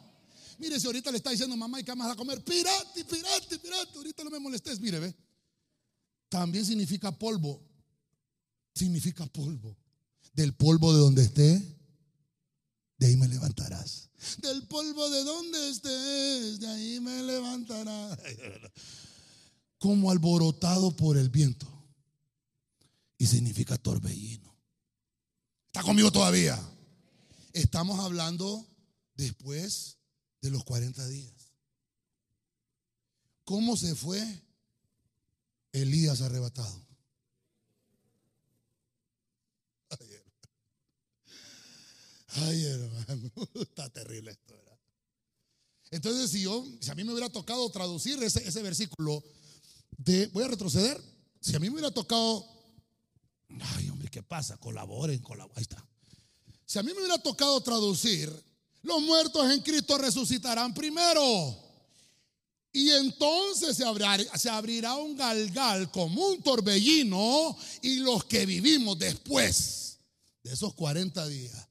Mire, si ahorita le está diciendo mamá y qué vas a comer, pirate, pirate, pirate, ahorita no me molestes, mire, ve. También significa polvo. Significa polvo. Del polvo de donde esté, de ahí me levantarás. Del polvo de donde estés, de ahí me levantarás. como alborotado por el viento. Y significa torbellino. ¿Está conmigo todavía? Estamos hablando después de los 40 días. ¿Cómo se fue Elías arrebatado? Ay, hermano, está terrible esto, ¿verdad? Entonces, si yo, si a mí me hubiera tocado traducir ese, ese versículo de, voy a retroceder, si a mí me hubiera tocado, ay, hombre, ¿qué pasa? Colaboren, colaboren, ahí está. Si a mí me hubiera tocado traducir, los muertos en Cristo resucitarán primero. Y entonces se abrirá, se abrirá un galgal como un torbellino y los que vivimos después de esos 40 días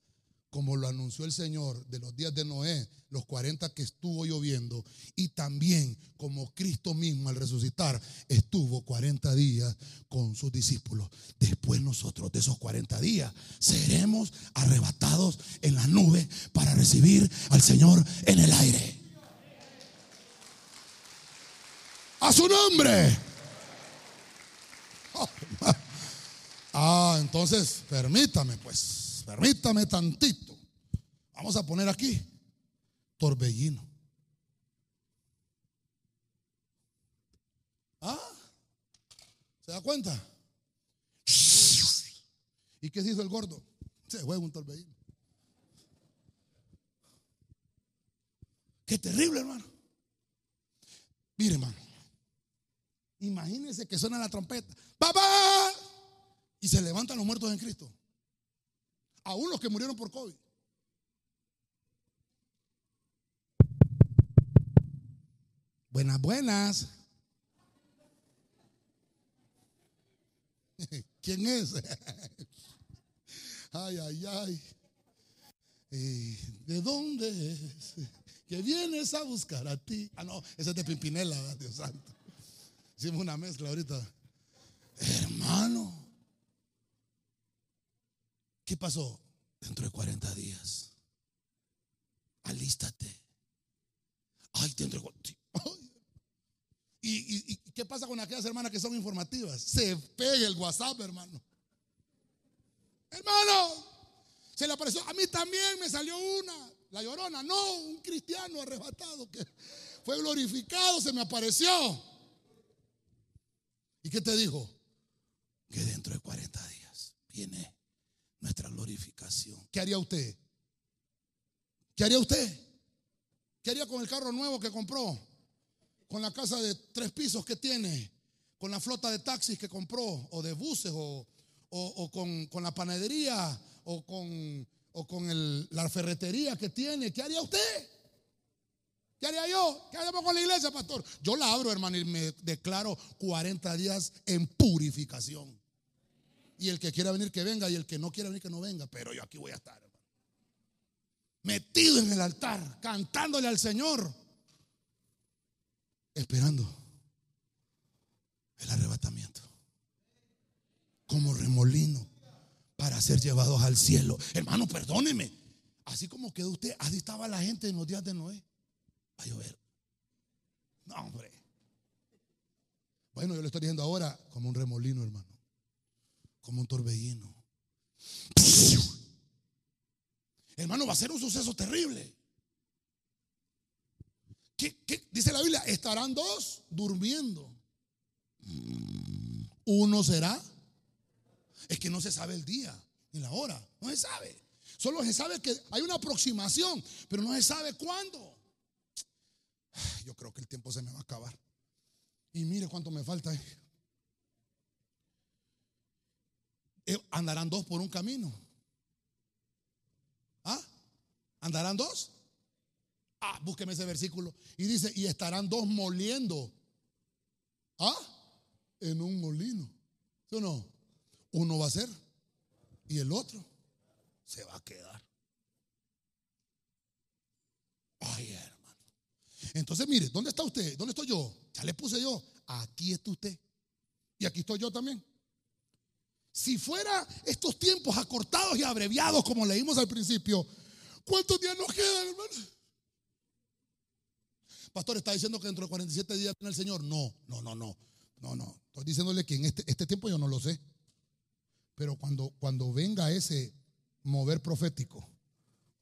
como lo anunció el Señor de los días de Noé, los 40 que estuvo lloviendo, y también como Cristo mismo al resucitar estuvo 40 días con sus discípulos. Después nosotros de esos 40 días seremos arrebatados en la nube para recibir al Señor en el aire. A su nombre. Ah, entonces permítame pues permítame tantito. Vamos a poner aquí torbellino. ¿Ah? ¿Se da cuenta? ¿Y qué hizo el gordo? Se fue un torbellino. Qué terrible, hermano. Mire, hermano. Imagínense que suena la trompeta. ¡Papá! Y se levantan los muertos en Cristo. Aún los que murieron por COVID. Buenas, buenas. ¿Quién es? Ay, ay, ay. ¿De dónde es? Que vienes a buscar a ti. Ah, no, ese es de Pimpinela, Dios santo. Hicimos una mezcla ahorita. Hermano. ¿Qué pasó? Dentro de 40 días. Alístate. Ay, dentro de... ¿Y, ¿Y, qué pasa con aquellas hermanas que son informativas? Se pega el WhatsApp, hermano. Hermano, se le apareció. A mí también me salió una, la llorona. No, un cristiano arrebatado que fue glorificado, se me apareció. ¿Y qué te dijo? Que dentro de 40 días viene nuestra glorificación. ¿Qué haría usted? ¿Qué haría usted? ¿Qué haría con el carro nuevo que compró? Con la casa de tres pisos que tiene, con la flota de taxis que compró, o de buses, o, con, la panadería, o con, o con la ferretería que tiene. ¿Qué haría usted? ¿Qué haría yo? ¿Qué haríamos con la iglesia, pastor? Yo la abro, hermano, y me declaro 40 días en purificación. Y el que quiera venir, que venga. Y el que no quiera venir, que no venga. Pero yo aquí voy a estar, Metido en el altar, cantándole al Señor. Esperando el arrebatamiento. Como remolino para ser llevados al cielo. Hermano, perdóneme. Así como quedó usted, así estaba la gente en los días de Noé. Va a llover. No, hombre. Bueno, yo le estoy diciendo ahora como un remolino, hermano como un torbellino. Hermano, va a ser un suceso terrible. ¿Qué, dice la Biblia? Estarán dos durmiendo. Uno será. Es que no se sabe el día ni la hora. No se sabe. Solo se sabe que hay una aproximación, pero no se sabe cuándo. Yo creo que el tiempo se me va a acabar. Y mire cuánto me falta. Eh, andarán dos por un camino. ¿Ah? ¿Andarán dos? Ah, búsqueme ese versículo. Y dice, y estarán dos moliendo. ¿Ah? En un molino. ¿Sí o no? Uno va a ser y el otro se va a quedar. Ay, hermano. Entonces, mire, ¿dónde está usted? ¿Dónde estoy yo? Ya le puse yo. Aquí está usted. Y aquí estoy yo también. Si fuera estos tiempos acortados y abreviados como leímos al principio, ¿cuántos días nos quedan, hermano? Pastor, ¿está diciendo que dentro de 47 días viene el Señor? No, no, no, no. No, no. Estoy diciéndole que en este, este tiempo yo no lo sé. Pero cuando, cuando venga ese mover profético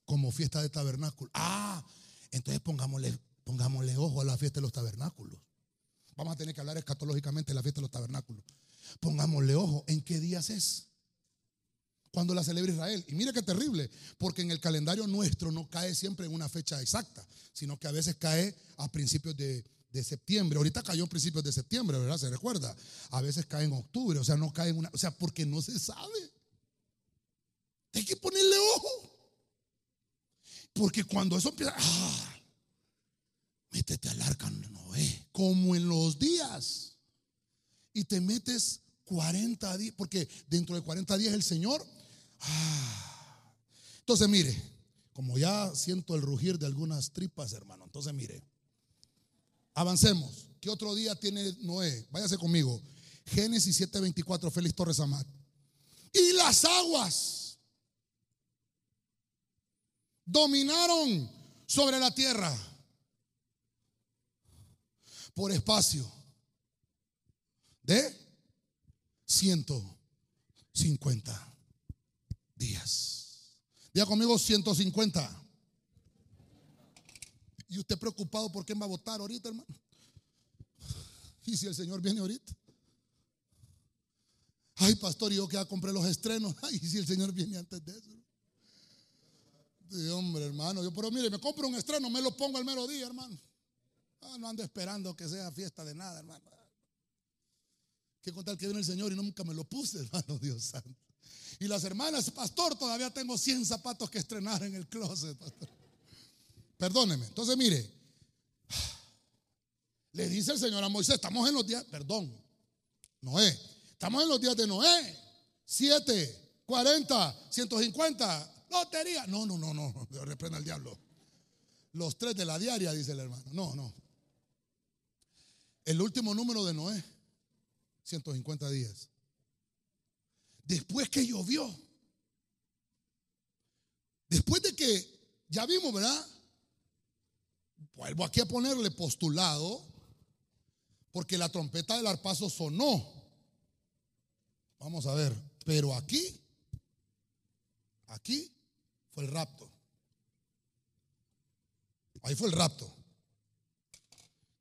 como fiesta de tabernáculo. Ah, entonces pongámosle, pongámosle ojo a la fiesta de los tabernáculos. Vamos a tener que hablar escatológicamente de la fiesta de los tabernáculos. Pongámosle ojo, ¿en qué días es? Cuando la celebra Israel. Y mire qué terrible, porque en el calendario nuestro no cae siempre en una fecha exacta, sino que a veces cae a principios de, de septiembre. Ahorita cayó en principios de septiembre, ¿verdad? Se recuerda. A veces cae en octubre, o sea, no cae en una, o sea, porque no se sabe. Hay que ponerle ojo. Porque cuando eso empieza, ah, métete al arca Noé, como en los días. Y te metes 40 días, porque dentro de 40 días el Señor. Ah, entonces mire, como ya siento el rugir de algunas tripas, hermano. Entonces mire, avancemos. ¿Qué otro día tiene Noé? Váyase conmigo. Génesis 7:24, Félix Torres Amat. Y las aguas dominaron sobre la tierra por espacio de 150 días. Diga conmigo 150. ¿Y usted preocupado por quién va a votar ahorita, hermano? ¿Y si el Señor viene ahorita? Ay, pastor, yo que ya compré los estrenos. Ay, si el Señor viene antes de eso. Sí, hombre, hermano. Yo, pero mire, me compro un estreno, me lo pongo al mero día, hermano. Ah, no ando esperando que sea fiesta de nada, hermano. Que contar que viene el Señor y nunca me lo puse, hermano Dios santo. Y las hermanas, pastor, todavía tengo 100 zapatos que estrenar en el closet, pastor. Perdóneme. Entonces, mire, le dice el Señor a Moisés, estamos en los días, perdón, Noé, estamos en los días de Noé. 7, 40, 150, lotería. No, no, no, no, reprenda al diablo. Los tres de la diaria, dice el hermano. No, no. El último número de Noé, 150 días. Después que llovió, después de que, ya vimos, ¿verdad? Vuelvo aquí a ponerle postulado, porque la trompeta del arpazo sonó. Vamos a ver, pero aquí, aquí fue el rapto. Ahí fue el rapto.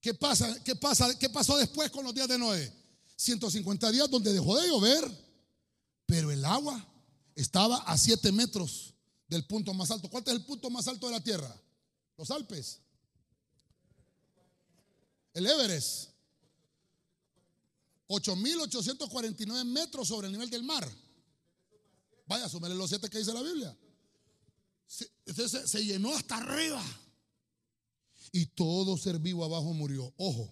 ¿Qué pasa? ¿Qué pasa? ¿Qué pasó después con los días de Noé? 150 días donde dejó de llover, pero el agua estaba a 7 metros del punto más alto. ¿Cuál es el punto más alto de la tierra? Los Alpes. El Everest. 8.849 metros sobre el nivel del mar. Vaya, súmele los siete que dice la Biblia. Se, se llenó hasta arriba. Y todo ser vivo abajo murió. Ojo,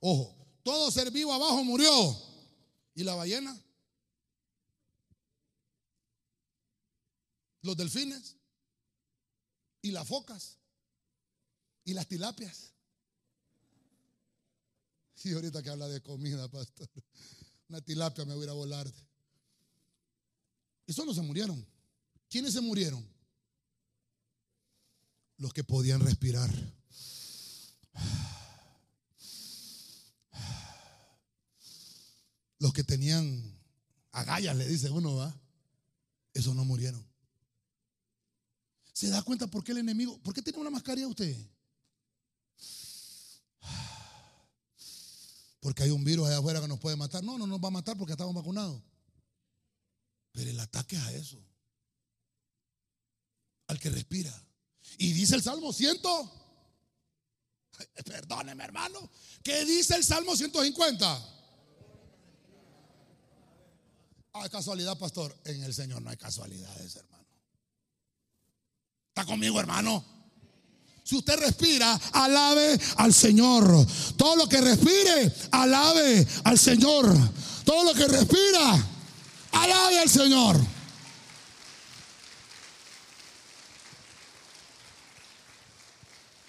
ojo. Todo ser vivo abajo murió. ¿Y la ballena? Los delfines. ¿Y las focas? ¿Y las tilapias? Sí, ahorita que habla de comida, pastor. Una tilapia me voy a ir a volar. Esos no se murieron. ¿Quiénes se murieron? Los que podían respirar. Los que tenían agallas, le dice uno, ¿va? Esos no murieron. ¿Se da cuenta por qué el enemigo? ¿Por qué tiene una mascarilla usted? Porque hay un virus allá afuera que nos puede matar. No, no nos va a matar porque estamos vacunados. Pero el ataque es a eso. Al que respira. Y dice el Salmo 100. Perdóneme, hermano. ¿Qué dice el Salmo 150? Hay casualidad, pastor. En el Señor no hay casualidades, hermano. ¿Está conmigo, hermano? Si usted respira, alabe al Señor. Todo lo que respire, alabe al Señor. Todo lo que respira, alabe al Señor.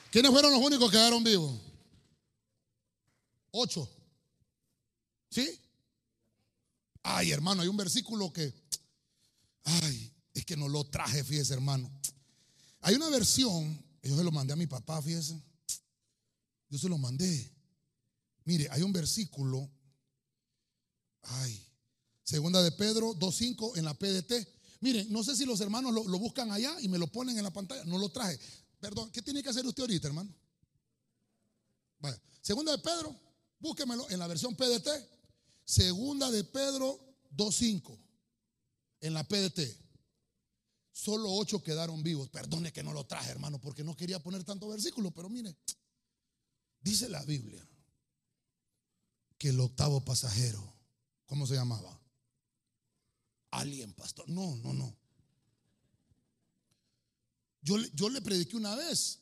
¿Quiénes fueron los únicos que quedaron vivos? Ocho. ¿Sí? Ay, hermano, hay un versículo que, ay, es que no lo traje, fíjese, hermano. Hay una versión, yo se lo mandé a mi papá, fíjese. Yo se lo mandé. Mire, hay un versículo, ay, segunda de Pedro 2.5 en la PDT. Miren, no sé si los hermanos lo, buscan allá y me lo ponen en la pantalla. No lo traje. Perdón, ¿qué tiene que hacer usted ahorita, hermano? Segunda de Pedro, búsquemelo en la versión PDT. Segunda de Pedro 2.5. En la PDT. Solo ocho quedaron vivos. Perdone que no lo traje, hermano, porque no quería poner tanto versículo, pero mire, dice la Biblia que el octavo pasajero, ¿cómo se llamaba? Alguien, pastor. No, no, no. Yo, yo le prediqué una vez.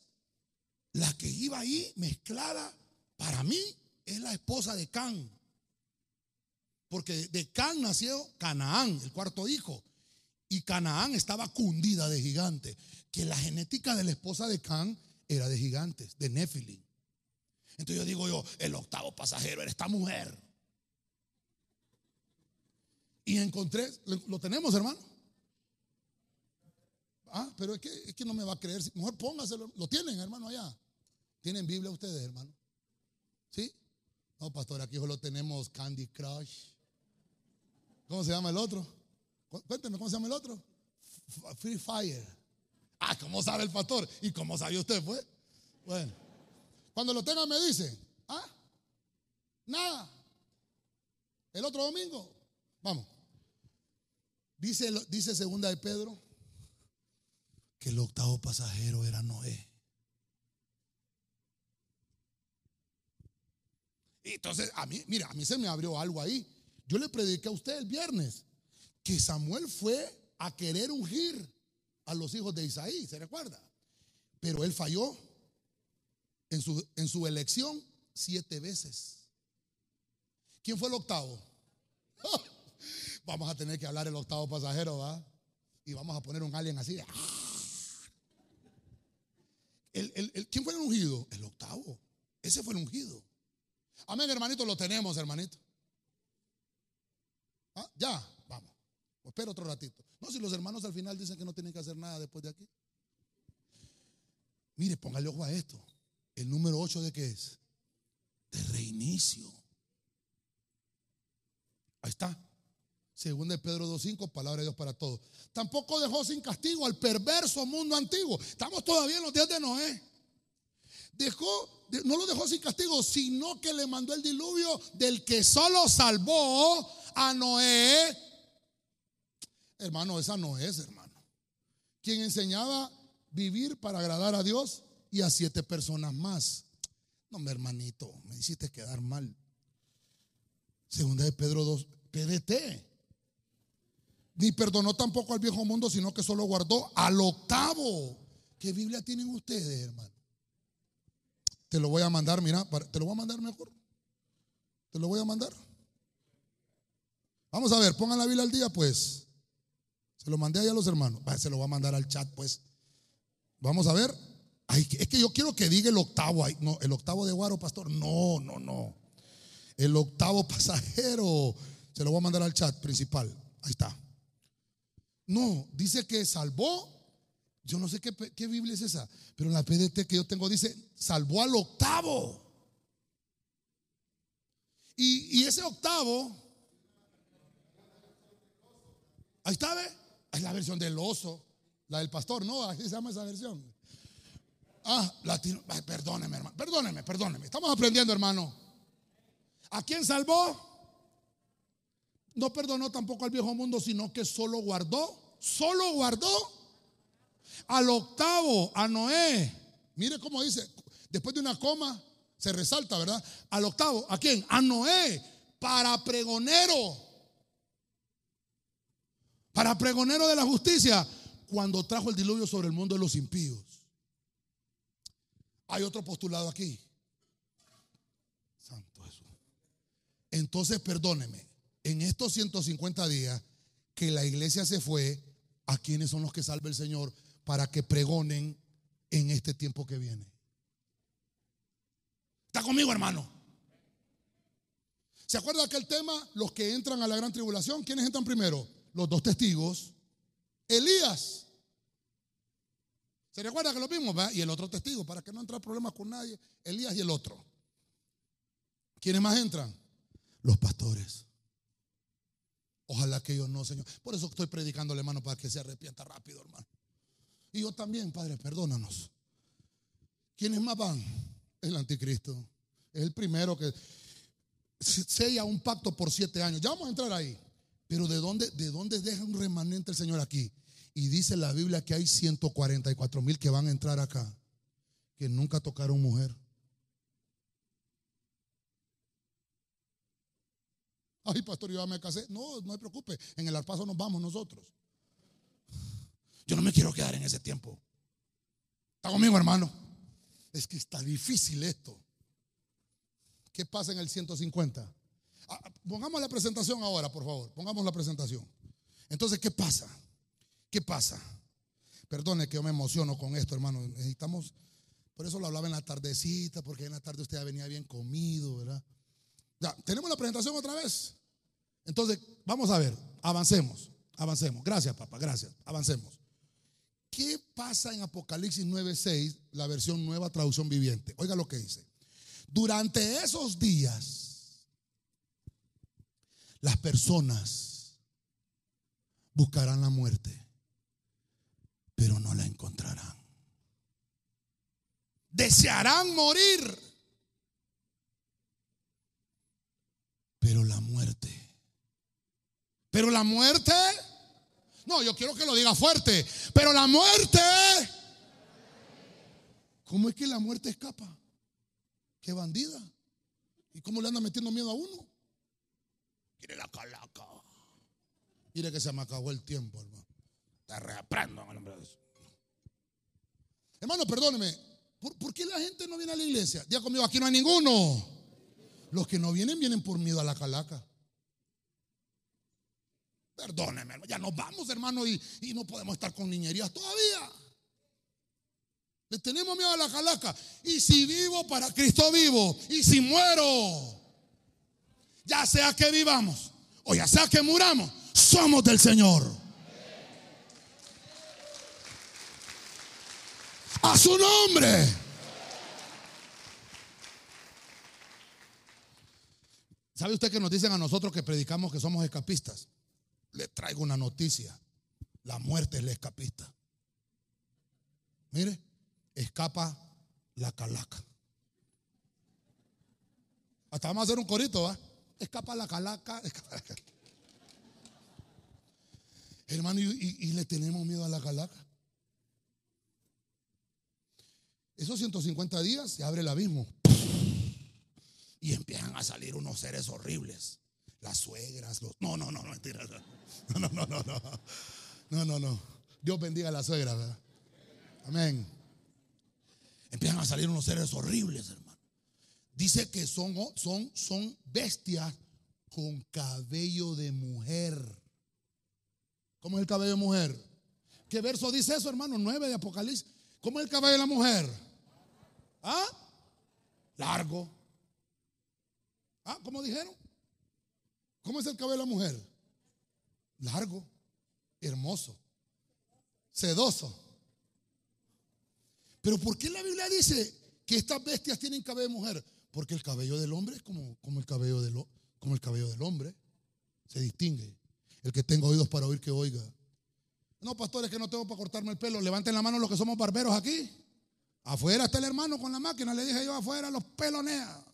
La que iba ahí mezclada, para mí, es la esposa de Can. Porque de Can nació Canaán, el cuarto hijo. Y Canaán estaba cundida de gigantes. Que la genética de la esposa de Can era de gigantes, de Nephilim. Entonces yo digo yo, el octavo pasajero era esta mujer. Y encontré, lo tenemos hermano. Ah, pero es que, es que no me va a creer. Mejor póngaselo. Lo tienen, hermano, allá. ¿Tienen Biblia ustedes, hermano? ¿Sí? No, pastor, aquí solo tenemos Candy Crush. ¿Cómo se llama el otro? Cu- Cuénteme, ¿cómo se llama el otro? Free Fire. Ah, ¿cómo sabe el pastor? ¿Y cómo sabe usted, pues? Bueno, cuando lo tengan me dicen, ah, nada. El otro domingo, vamos. Dice, dice segunda de Pedro que el octavo pasajero era Noé. Y entonces, a mí, mira, a mí se me abrió algo ahí. Yo le prediqué a usted el viernes que Samuel fue a querer ungir a los hijos de Isaí, ¿se recuerda? Pero él falló en su, en su elección siete veces. ¿Quién fue el octavo? Vamos a tener que hablar el octavo pasajero, ¿va? Y vamos a poner un alien así. el- ¿Quién fue el ungido? El octavo. Ese fue el ungido. Amén, hermanito, lo tenemos, hermanito. Ah, ya, vamos. Espera otro ratito. No, si los hermanos al final dicen que no tienen que hacer nada después de aquí. Mire, póngale ojo a esto. El número 8 de qué es? De reinicio. Ahí está. Según de Pedro 2.5, palabra de Dios para todos. Tampoco dejó sin castigo al perverso mundo antiguo. Estamos todavía en los días de Noé. Dejó, de- no lo dejó sin castigo, sino que le mandó el diluvio del que solo salvó a Noé. Hermano, esa no es, hermano. Quien enseñaba vivir para agradar a Dios y a siete personas más. No, hermanito, me hiciste quedar mal. Segunda de Pedro 2, PDT. Ni perdonó tampoco al viejo mundo, sino que solo guardó al octavo. ¿Qué Biblia tienen ustedes, hermano? Te lo voy a mandar, mira, te lo voy a mandar mejor. Te lo voy a mandar. Vamos a ver, pongan la Biblia al día, pues. Se lo mandé ahí a los hermanos. Va, Se lo voy a mandar al chat, pues. Vamos a ver. Ay, es que yo quiero que diga el octavo ahí. No, el octavo de Guaro, pastor. No, no, no. El octavo pasajero. Se lo voy a mandar al chat principal. Ahí está. No, dice que salvó. Yo no sé qué, qué Biblia es esa, pero en la PDT que yo tengo dice, salvó al octavo. Y, y ese octavo, ahí está, ¿ve? Es la versión del oso, la del pastor, ¿no? Así se llama esa versión. Ah, latino, perdóneme, hermano, perdóneme, perdóneme. Estamos aprendiendo, hermano. ¿A quién salvó? No perdonó tampoco al viejo mundo, sino que solo guardó, solo guardó al octavo, a Noé. Mire cómo dice, después de una coma se resalta, ¿verdad? Al octavo, ¿a quién? A Noé, para pregonero. Para pregonero de la justicia, cuando trajo el diluvio sobre el mundo de los impíos. Hay otro postulado aquí. Santo Jesús. Entonces, perdóneme, en estos 150 días que la iglesia se fue, ¿a quiénes son los que salve el Señor para que pregonen en este tiempo que viene? ¿Está conmigo, hermano? ¿Se acuerda aquel tema? Los que entran a la gran tribulación, ¿quiénes entran primero? Los dos testigos. Elías. ¿Se recuerda que lo vimos? ¿verdad? Y el otro testigo, para que no entre problemas con nadie. Elías y el otro. ¿Quiénes más entran? Los pastores. Ojalá que yo no, Señor. Por eso estoy predicando, hermano, para que se arrepienta rápido, hermano. Y yo también, Padre, perdónanos. ¿Quiénes más van? El anticristo. Es el primero que sella un pacto por siete años. Ya vamos a entrar ahí. Pero ¿de dónde, de dónde deja un remanente el Señor aquí? Y dice la Biblia que hay 144 mil que van a entrar acá, que nunca tocaron mujer. Ay, pastor, yo ya me casé. No, no se preocupe. En el arpazo nos vamos nosotros. Yo no me quiero quedar en ese tiempo. ¿Está conmigo, hermano? Es que está difícil esto. ¿Qué pasa en el 150? Ah, ah, pongamos la presentación ahora, por favor. Pongamos la presentación. Entonces, ¿qué pasa? ¿Qué pasa? Perdone que yo me emociono con esto, hermano. Necesitamos, por eso lo hablaba en la tardecita, porque en la tarde usted ya venía bien comido, ¿verdad? Ya, tenemos la presentación otra vez. Entonces, vamos a ver, avancemos, avancemos. Gracias, papá, gracias, avancemos. ¿Qué pasa en Apocalipsis 9:6, la versión nueva traducción viviente? Oiga lo que dice. Durante esos días, las personas buscarán la muerte, pero no la encontrarán. Desearán morir, pero la muerte. Pero la muerte no, yo quiero que lo diga fuerte. Pero la muerte. ¿Cómo es que la muerte escapa? Qué bandida. ¿Y cómo le anda metiendo miedo a uno? Quiere la calaca. Mire que se me acabó el tiempo, hermano. Te reaprendo en nombre de Hermano, perdóneme. ¿Por, ¿Por, qué la gente no viene a la iglesia? Ya conmigo, aquí no hay ninguno. Los que no vienen, vienen por miedo a la calaca. Perdóneme, ya nos vamos, hermano, y, no podemos estar con niñerías todavía. Le tenemos miedo a la calaca. Y si vivo, para Cristo vivo. Y si muero, ya sea que vivamos o ya sea que muramos, somos del Señor. A su nombre. ¿Sabe usted que nos dicen a nosotros que predicamos que somos escapistas? le traigo una noticia. La muerte es la escapista. Mire, escapa la calaca. Hasta vamos a hacer un corito, ¿va? Escapa la calaca. Hermano, y, le tenemos miedo a la calaca. Esos 150 días se abre el abismo. Y empiezan a salir unos seres horribles. Las suegras, los... No, no, no, no, mentira. No, no, no, no, no. No, no, no. Dios bendiga a la suegra, ¿verdad? Amén. Empiezan a salir unos seres horribles, hermano. Dice que son, son, son bestias con cabello de mujer. ¿Cómo es el cabello de mujer? ¿Qué verso dice eso, hermano? 9 de Apocalipsis. ¿Cómo es el cabello de la mujer? ¿Ah? Largo. ¿Ah? ¿Cómo dijeron? ¿Cómo es el cabello de la mujer? Largo, hermoso, sedoso. Pero ¿por qué la Biblia dice que estas bestias tienen cabello de mujer? Porque el cabello del hombre es como, como, el, cabello del, como el cabello del hombre. Se distingue. El que tenga oídos para oír que oiga. No, pastores, que no tengo para cortarme el pelo. Levanten la mano los que somos barberos aquí. Afuera está el hermano con la máquina. Le dije yo afuera, los pelonea.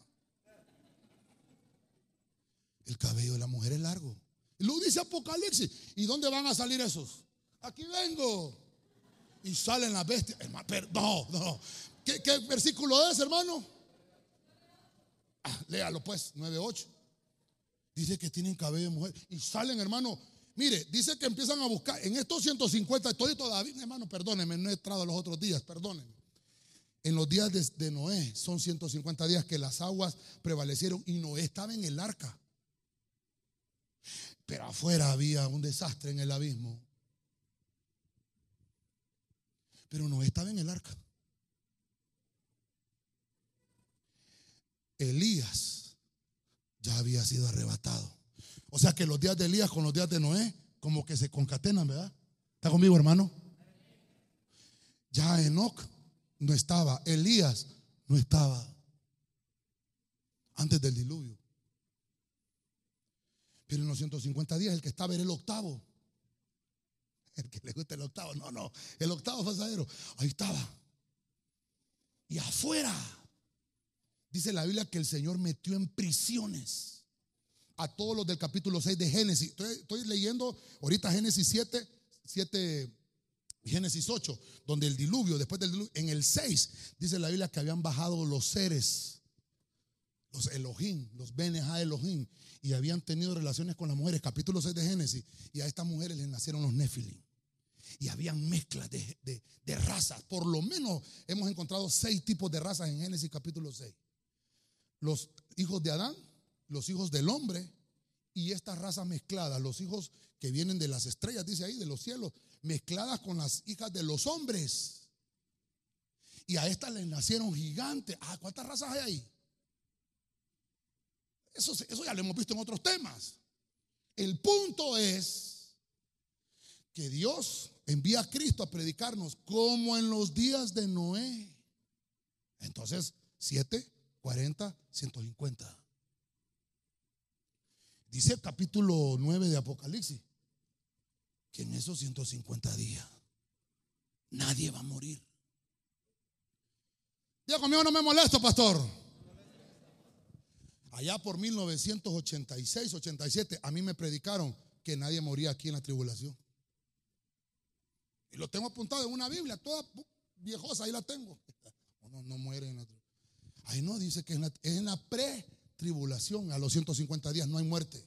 El cabello de la mujer es largo. Lo dice Apocalipsis. ¿Y dónde van a salir esos? Aquí vengo. Y salen las bestias. no, no. ¿Qué, versículo es, hermano? Léalo pues, 9.8. Dice que tienen cabello de mujer. Y salen, hermano. Mire, dice que empiezan a buscar. En estos 150, estoy todavía, hermano, perdónenme, no he entrado los otros días, perdónenme. En los días de, de Noé, son 150 días que las aguas prevalecieron y Noé estaba en el arca. Pero afuera había un desastre en el abismo. Pero no estaba en el arca. Elías ya había sido arrebatado. O sea que los días de Elías con los días de Noé como que se concatenan, ¿verdad? ¿Está conmigo, hermano? Ya Enoch no estaba, Elías no estaba antes del diluvio. Pero en los 150 días el que estaba era el octavo. El que le gusta el octavo. No, no. El octavo pasadero. Ahí estaba. Y afuera. Dice la Biblia que el Señor metió en prisiones a todos los del capítulo 6 de Génesis. Estoy, leyendo ahorita Génesis 7, 7, Génesis 8, donde el diluvio, después del diluvio, en el 6, dice la Biblia que habían bajado los seres, los Elohim, los Beneja Elohim, y habían tenido relaciones con las mujeres, capítulo 6 de Génesis, y a estas mujeres les nacieron los Nephilim. Y habían mezclas de, de, de razas. Por lo menos hemos encontrado seis tipos de razas en Génesis capítulo 6. Los hijos de Adán, los hijos del hombre y estas razas mezcladas, los hijos que vienen de las estrellas, dice ahí, de los cielos, mezcladas con las hijas de los hombres. Y a estas les nacieron gigantes. Ah, ¿cuántas razas hay ahí? Eso, eso ya lo hemos visto en otros temas. El punto es que Dios envía a Cristo a predicarnos como en los días de Noé. Entonces, 7, 40, 150. Dice el capítulo 9 de Apocalipsis que en esos 150 días nadie va a morir. Diga conmigo, no me molesto, pastor. Allá por 1986, 87, a mí me predicaron que nadie moría aquí en la tribulación. Y lo tengo apuntado en una Biblia, toda viejosa, ahí la tengo. No, muere en la Ahí no dice que es en la, pre-tribulación, a los 150 días no hay muerte.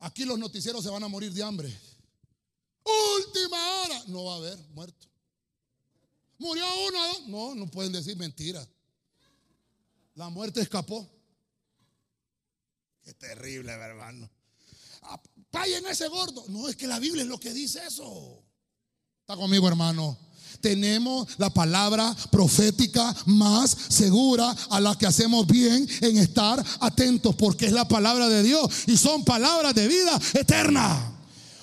Aquí los noticieros se van a morir de hambre. Última hora, no va a haber muerto. Murió uno, no, no pueden decir mentira. La muerte escapó. Qué terrible, hermano. en ese gordo. No, es que la Biblia es lo que dice eso. Está conmigo, hermano. Tenemos la palabra profética más segura a la que hacemos bien en estar atentos porque es la palabra de Dios y son palabras de vida eterna.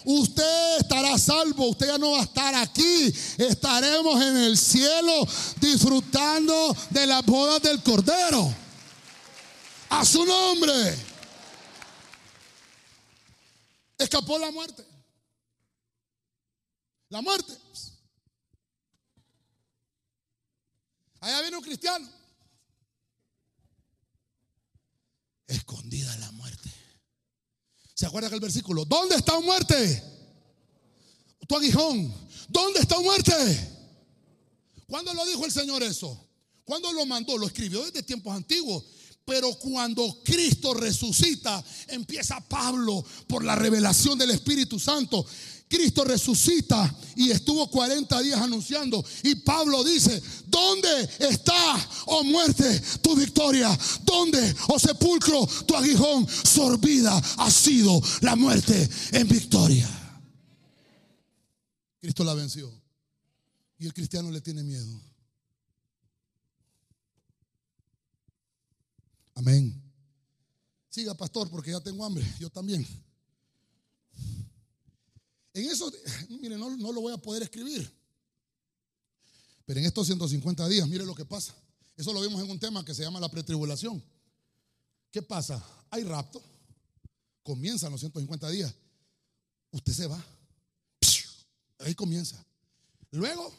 Usted estará salvo, usted ya no va a estar aquí. Estaremos en el cielo disfrutando de las bodas del Cordero. A su nombre. Escapó la muerte. La muerte. Allá viene un cristiano. Escondida la muerte. ¿Se acuerda que el versículo? ¿Dónde está muerte? Tu aguijón. ¿Dónde está muerte? ¿Cuándo lo dijo el Señor eso? ¿Cuándo lo mandó? Lo escribió desde tiempos antiguos. Pero cuando Cristo resucita, empieza Pablo por la revelación del Espíritu Santo. Cristo resucita y estuvo 40 días anunciando. Y Pablo dice, ¿dónde está, oh muerte, tu victoria? ¿Dónde, oh sepulcro, tu aguijón? Sorbida ha sido la muerte en victoria. Cristo la venció. Y el cristiano le tiene miedo. Amén. Siga, pastor, porque ya tengo hambre. Yo también. En eso, mire, no, no lo voy a poder escribir. Pero en estos 150 días, mire lo que pasa. Eso lo vimos en un tema que se llama la pretribulación. ¿Qué pasa? Hay rapto. Comienzan los 150 días. Usted se va. Ahí comienza. Luego,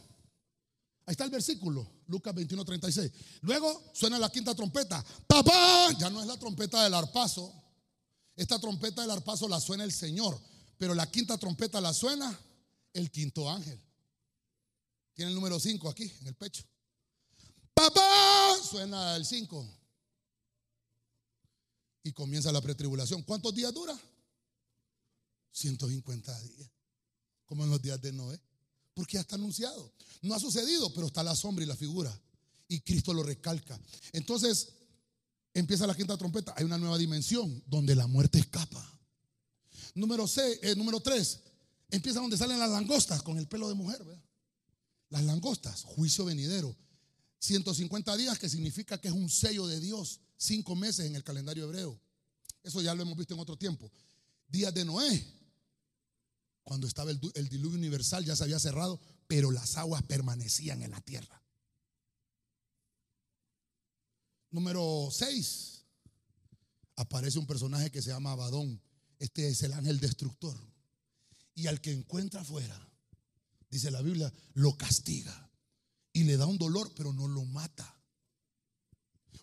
ahí está el versículo, Lucas 21, 36. Luego suena la quinta trompeta. ¡Papá! Ya no es la trompeta del arpazo. Esta trompeta del arpazo la suena el Señor. Pero la quinta trompeta la suena el quinto ángel. Tiene el número 5 aquí en el pecho. Papá, suena el 5. Y comienza la pretribulación. ¿Cuántos días dura? 150 días. Como en los días de Noé. Porque ya está anunciado. No ha sucedido, pero está la sombra y la figura. Y Cristo lo recalca. Entonces, empieza la quinta trompeta. Hay una nueva dimensión donde la muerte escapa. Número, C, eh, número 3, empieza donde salen las langostas con el pelo de mujer. Las langostas, juicio venidero. 150 días que significa que es un sello de Dios. Cinco meses en el calendario hebreo. Eso ya lo hemos visto en otro tiempo. Días de Noé. Cuando estaba el, el diluvio universal ya se había cerrado, pero las aguas permanecían en la tierra. Número 6. Aparece un personaje que se llama Abadón Este es el ángel destructor. Y al que encuentra afuera, dice la Biblia, lo castiga y le da un dolor, pero no lo mata.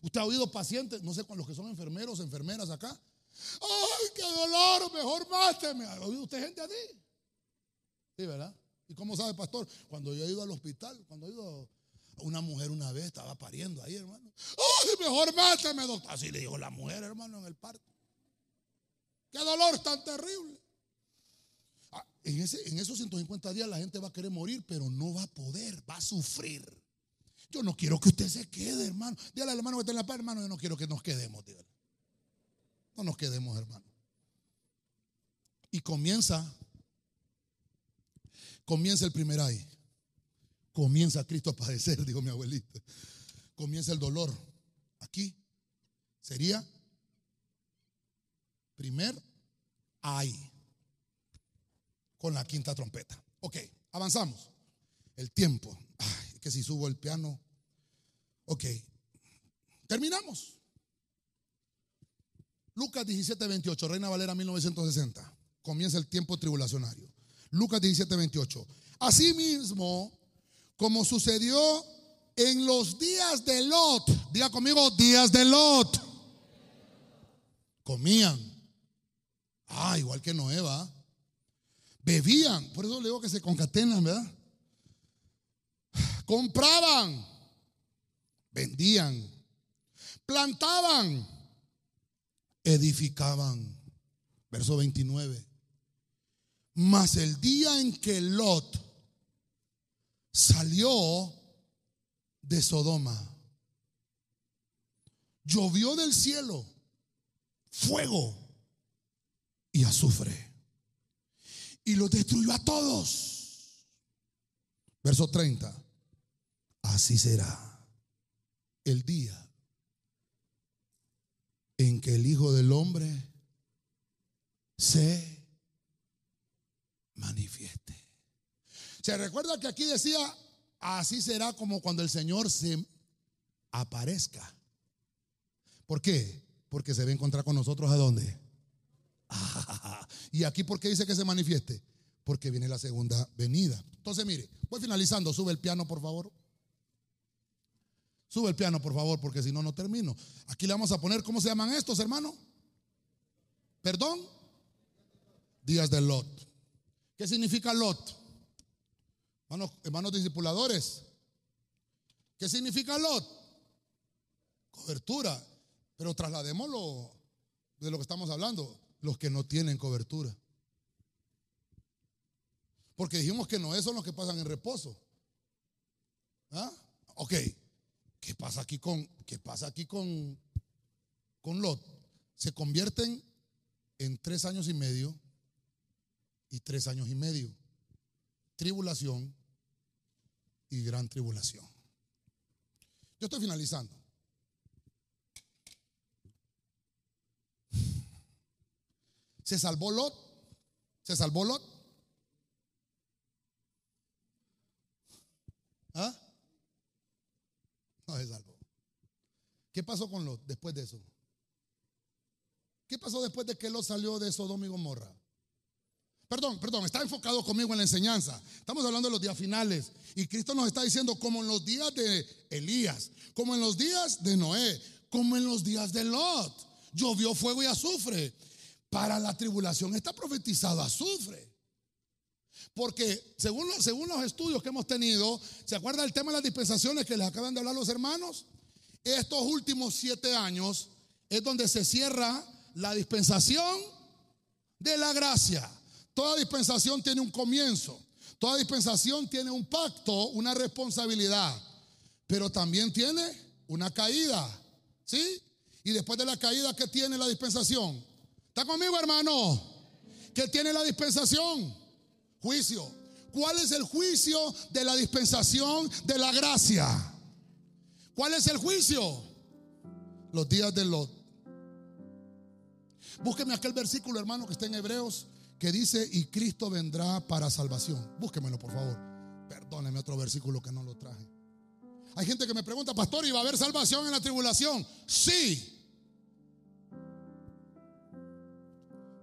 Usted ha oído pacientes, no sé con los que son enfermeros, enfermeras acá. ¡Ay, qué dolor! Mejor máteme. ¿Ha oído usted gente así? Sí, ¿verdad? ¿Y cómo sabe, pastor? Cuando yo he ido al hospital, cuando he ido a una mujer una vez, estaba pariendo ahí, hermano. ¡Ay, mejor máteme, doctor! Así le dijo la mujer, hermano, en el parto. ¡Qué dolor tan terrible! Ah, en, ese, en esos 150 días la gente va a querer morir, pero no va a poder, va a sufrir. Yo no quiero que usted se quede, hermano. Dígale al hermano que está en la paz, hermano, yo no quiero que nos quedemos. No nos quedemos, hermano. Y comienza, comienza el primer ay. Comienza Cristo a padecer, dijo mi abuelita. Comienza el dolor. Aquí sería primer ay. Con la quinta trompeta. Ok, avanzamos. El tiempo. Ay, que si subo el piano. Ok, terminamos. Lucas 17, 28, Reina Valera 1960. Comienza el tiempo tribulacionario. Lucas 17, 28. Asimismo, como sucedió en los días de Lot, diga conmigo, días de Lot, comían. Ah, igual que Noé, va. Bebían, por eso le digo que se concatenan, ¿verdad? Compraban, vendían, plantaban edificaban. Verso 29. Mas el día en que Lot salió de Sodoma, llovió del cielo fuego y azufre. Y lo destruyó a todos. Verso 30. Así será el día en que el Hijo del Hombre se manifieste. Se recuerda que aquí decía, así será como cuando el Señor se aparezca. ¿Por qué? Porque se va a encontrar con nosotros a dónde. y aquí, ¿por qué dice que se manifieste? Porque viene la segunda venida. Entonces, mire, voy finalizando. Sube el piano, por favor. Sube el piano, por favor, porque si no, no termino. Aquí le vamos a poner, ¿cómo se llaman estos, hermano? ¿Perdón? Días de Lot. ¿Qué significa Lot? Hermanos, hermanos discipuladores. ¿Qué significa Lot? Cobertura. Pero trasladémoslo de lo que estamos hablando. Los que no tienen cobertura. Porque dijimos que no son los que pasan en reposo. ¿Ah? Ok. ¿Qué pasa aquí con, qué pasa aquí con, con Lot? Se convierten en tres años y medio y tres años y medio. Tribulación y gran tribulación. Yo estoy finalizando. ¿Se salvó Lot? ¿Se salvó Lot? ¿Ah? se salvó. ¿Qué pasó con Lot después de eso? ¿Qué pasó después de que Lot salió de Sodoma y Gomorra? Perdón, perdón, está enfocado conmigo en la enseñanza. Estamos hablando de los días finales. Y Cristo nos está diciendo como en los días de Elías, como en los días de Noé, como en los días de Lot. Llovió fuego y azufre. Para la tribulación está profetizado azufre. Porque según los, según los estudios que hemos tenido, ¿se acuerda el tema de las dispensaciones que les acaban de hablar los hermanos? Estos últimos siete años es donde se cierra la dispensación de la gracia. Toda dispensación tiene un comienzo. Toda dispensación tiene un pacto, una responsabilidad. Pero también tiene una caída. ¿Sí? Y después de la caída, ¿qué tiene la dispensación? ¿Está conmigo, hermano? ¿Qué tiene la dispensación? Juicio. ¿Cuál es el juicio de la dispensación de la gracia? ¿Cuál es el juicio? Los días de Lot. Búsqueme aquel versículo, hermano, que está en Hebreos, que dice, y Cristo vendrá para salvación. Búsquemelo, por favor. Perdóneme otro versículo que no lo traje. Hay gente que me pregunta, pastor, ¿y va a haber salvación en la tribulación? Sí.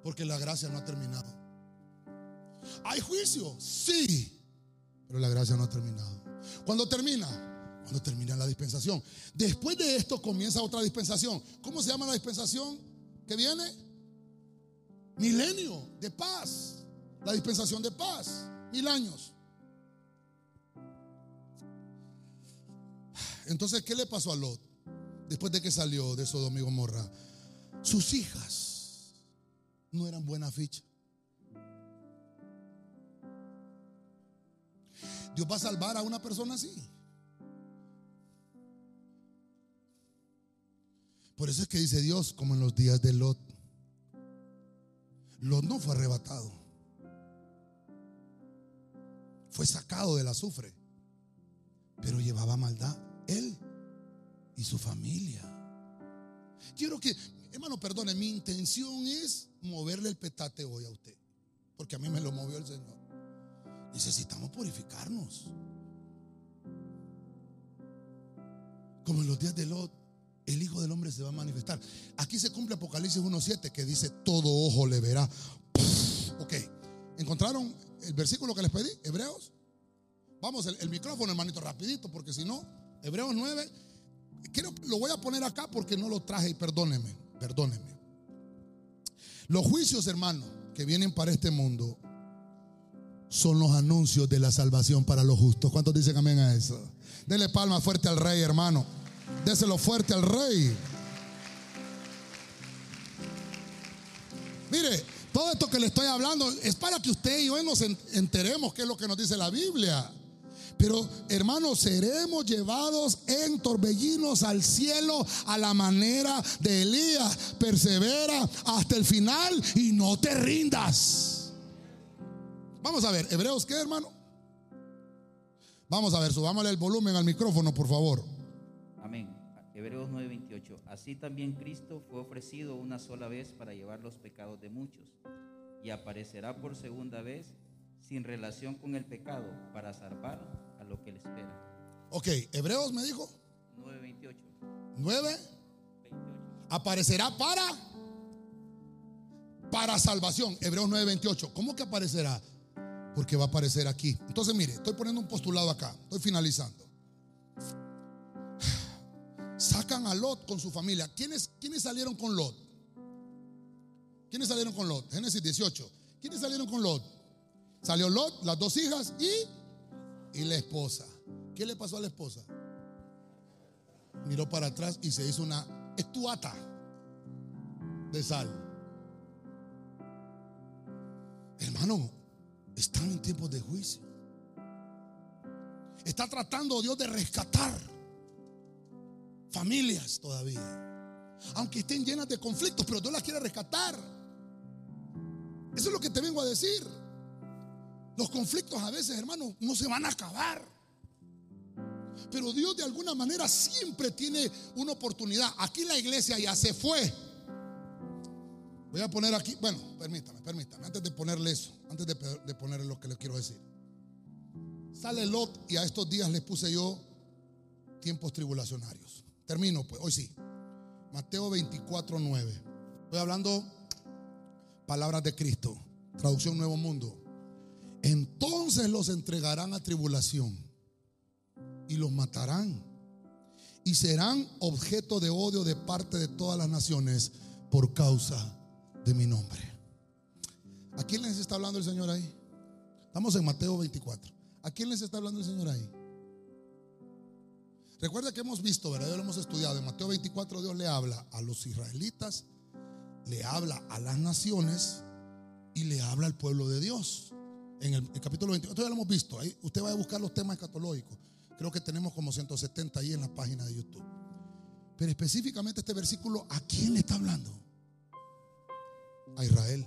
Porque la gracia no ha terminado. ¿Hay juicio? Sí. Pero la gracia no ha terminado. ¿Cuándo termina? Cuando termina la dispensación. Después de esto comienza otra dispensación. ¿Cómo se llama la dispensación que viene? Milenio de paz. La dispensación de paz. Mil años. Entonces, ¿qué le pasó a Lot? Después de que salió de Sodoma y Gomorra. Sus hijas no eran buena ficha. Dios va a salvar a una persona así. Por eso es que dice Dios, como en los días de Lot. Lot no fue arrebatado. Fue sacado del azufre. Pero llevaba maldad él y su familia. Quiero que, hermano, perdone, mi intención es moverle el petate hoy a usted. Porque a mí me lo movió el Señor. Necesitamos purificarnos. Como en los días de Lot, el Hijo del Hombre se va a manifestar. Aquí se cumple Apocalipsis 1.7 que dice, todo ojo le verá. Ok, ¿encontraron el versículo que les pedí? Hebreos. Vamos, el, el micrófono, hermanito, rapidito, porque si no, Hebreos 9. Quiero, lo voy a poner acá porque no lo traje y perdóneme, perdóneme. Los juicios, hermano, que vienen para este mundo son los anuncios de la salvación para los justos. ¿Cuántos dicen amén a eso? Dele palma fuerte al rey, hermano. Déselo fuerte al rey. Mire, todo esto que le estoy hablando es para que usted y yo nos enteremos qué es lo que nos dice la Biblia. Pero hermanos, seremos llevados en torbellinos al cielo a la manera de Elías. Persevera hasta el final y no te rindas. Vamos a ver, Hebreos, ¿qué hermano? Vamos a ver, subámosle el volumen al micrófono, por favor. Amén. Hebreos 9:28. Así también Cristo fue ofrecido una sola vez para llevar los pecados de muchos y aparecerá por segunda vez sin relación con el pecado para salvar lo que le espera. Ok, Hebreos me dijo. 9:28. 9. Aparecerá para para salvación. Hebreos 9:28. ¿Cómo que aparecerá? Porque va a aparecer aquí. Entonces, mire, estoy poniendo un postulado acá. Estoy finalizando. Sacan a Lot con su familia. ¿Quiénes, ¿Quiénes salieron con Lot? ¿Quiénes salieron con Lot? Génesis 18. ¿Quiénes salieron con Lot? Salió Lot, las dos hijas y, y la esposa. ¿Qué le pasó a la esposa? Miró para atrás y se hizo una estuata de sal. Hermano, están en tiempos de juicio. Está tratando Dios de rescatar familias todavía. Aunque estén llenas de conflictos, pero Dios las quiere rescatar. Eso es lo que te vengo a decir. Los conflictos a veces, hermano, no se van a acabar. Pero Dios de alguna manera siempre tiene una oportunidad. Aquí la iglesia ya se fue. Voy a poner aquí, bueno, permítame, permítame, antes de ponerle eso, antes de, ponerle lo que le quiero decir. Sale Lot y a estos días les puse yo tiempos tribulacionarios. Termino, pues, hoy sí. Mateo 24, 9. Estoy hablando palabras de Cristo, traducción Nuevo Mundo. Entonces los entregarán a tribulación y los matarán y serán objeto de odio de parte de todas las naciones por causa de mi nombre. ¿A quién les está hablando el Señor ahí? Estamos en Mateo 24. ¿A quién les está hablando el Señor ahí? Recuerda que hemos visto, ¿verdad? Lo hemos estudiado. En Mateo 24 Dios le habla a los israelitas, le habla a las naciones y le habla al pueblo de Dios en el, capítulo 20. Esto ya lo hemos visto. Usted va a buscar los temas escatológicos. Creo que tenemos como 170 ahí en la página de YouTube. Pero específicamente este versículo, ¿a quién le está hablando? A Israel.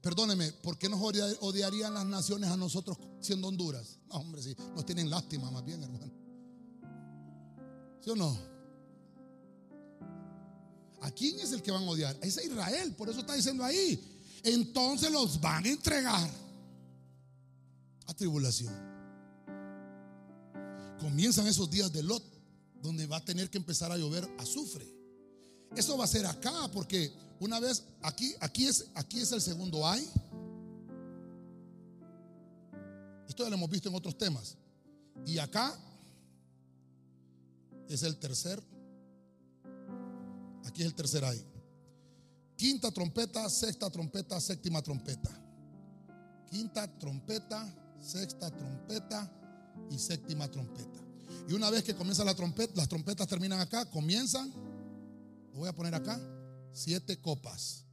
Perdóneme, ¿por qué nos odiarían las naciones a nosotros siendo Honduras? No, hombre, sí, nos tienen lástima más bien, hermano. ¿Sí o no? ¿A quién es el que van a odiar? Es a Israel, por eso está diciendo ahí entonces los van a entregar a tribulación. Comienzan esos días de Lot, donde va a tener que empezar a llover azufre. Eso va a ser acá, porque una vez, aquí, aquí es, aquí es el segundo ay. Esto ya lo hemos visto en otros temas. Y acá es el tercer. Aquí es el tercer ay. Quinta trompeta, sexta trompeta, séptima trompeta. Quinta trompeta, sexta trompeta y séptima trompeta. Y una vez que comienza la trompeta, las trompetas terminan acá, comienzan, lo voy a poner acá, siete copas.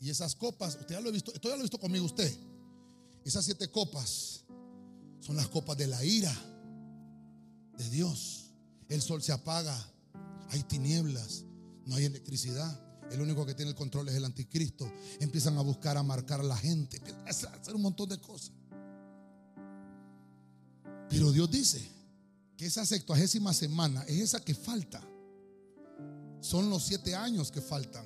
Y esas copas, usted ya lo ha visto, esto ya lo ha visto conmigo usted. Esas siete copas son las copas de la ira de Dios. El sol se apaga, hay tinieblas, no hay electricidad. El único que tiene el control es el anticristo. Empiezan a buscar a marcar a la gente, empiezan a hacer un montón de cosas. Pero Dios dice que esa sextuagésima semana es esa que falta. Son los siete años que faltan.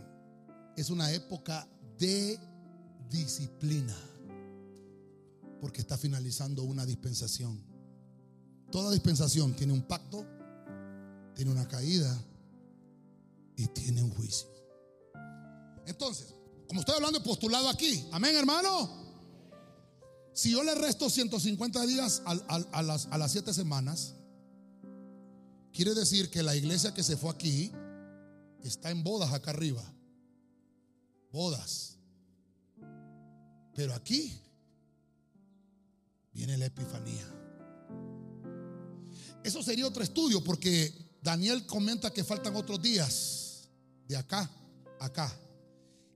Es una época de disciplina. Porque está finalizando una dispensación. Toda dispensación tiene un pacto, tiene una caída y tiene un juicio. Entonces, como estoy hablando de postulado aquí, amén hermano. Si yo le resto 150 días a, las, a las 7 semanas, quiere decir que la iglesia que se fue aquí está en bodas acá arriba. Bodas. Pero aquí viene la epifanía. Eso sería otro estudio porque Daniel comenta que faltan otros días de acá, acá.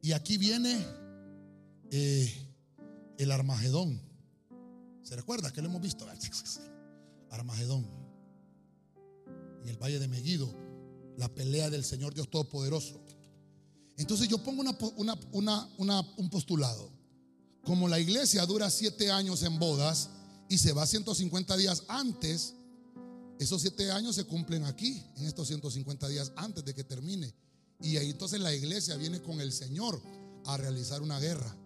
Y aquí viene eh, el Armagedón. ¿Se recuerda que lo hemos visto? Armagedón. En el valle de Meguido, la pelea del Señor Dios Todopoderoso. Entonces yo pongo un postulado. Como la iglesia dura siete años en bodas y se va 150 días antes, esos siete años se cumplen aquí, en estos 150 días antes de que termine. Y ahí entonces la iglesia viene con el Señor a realizar una guerra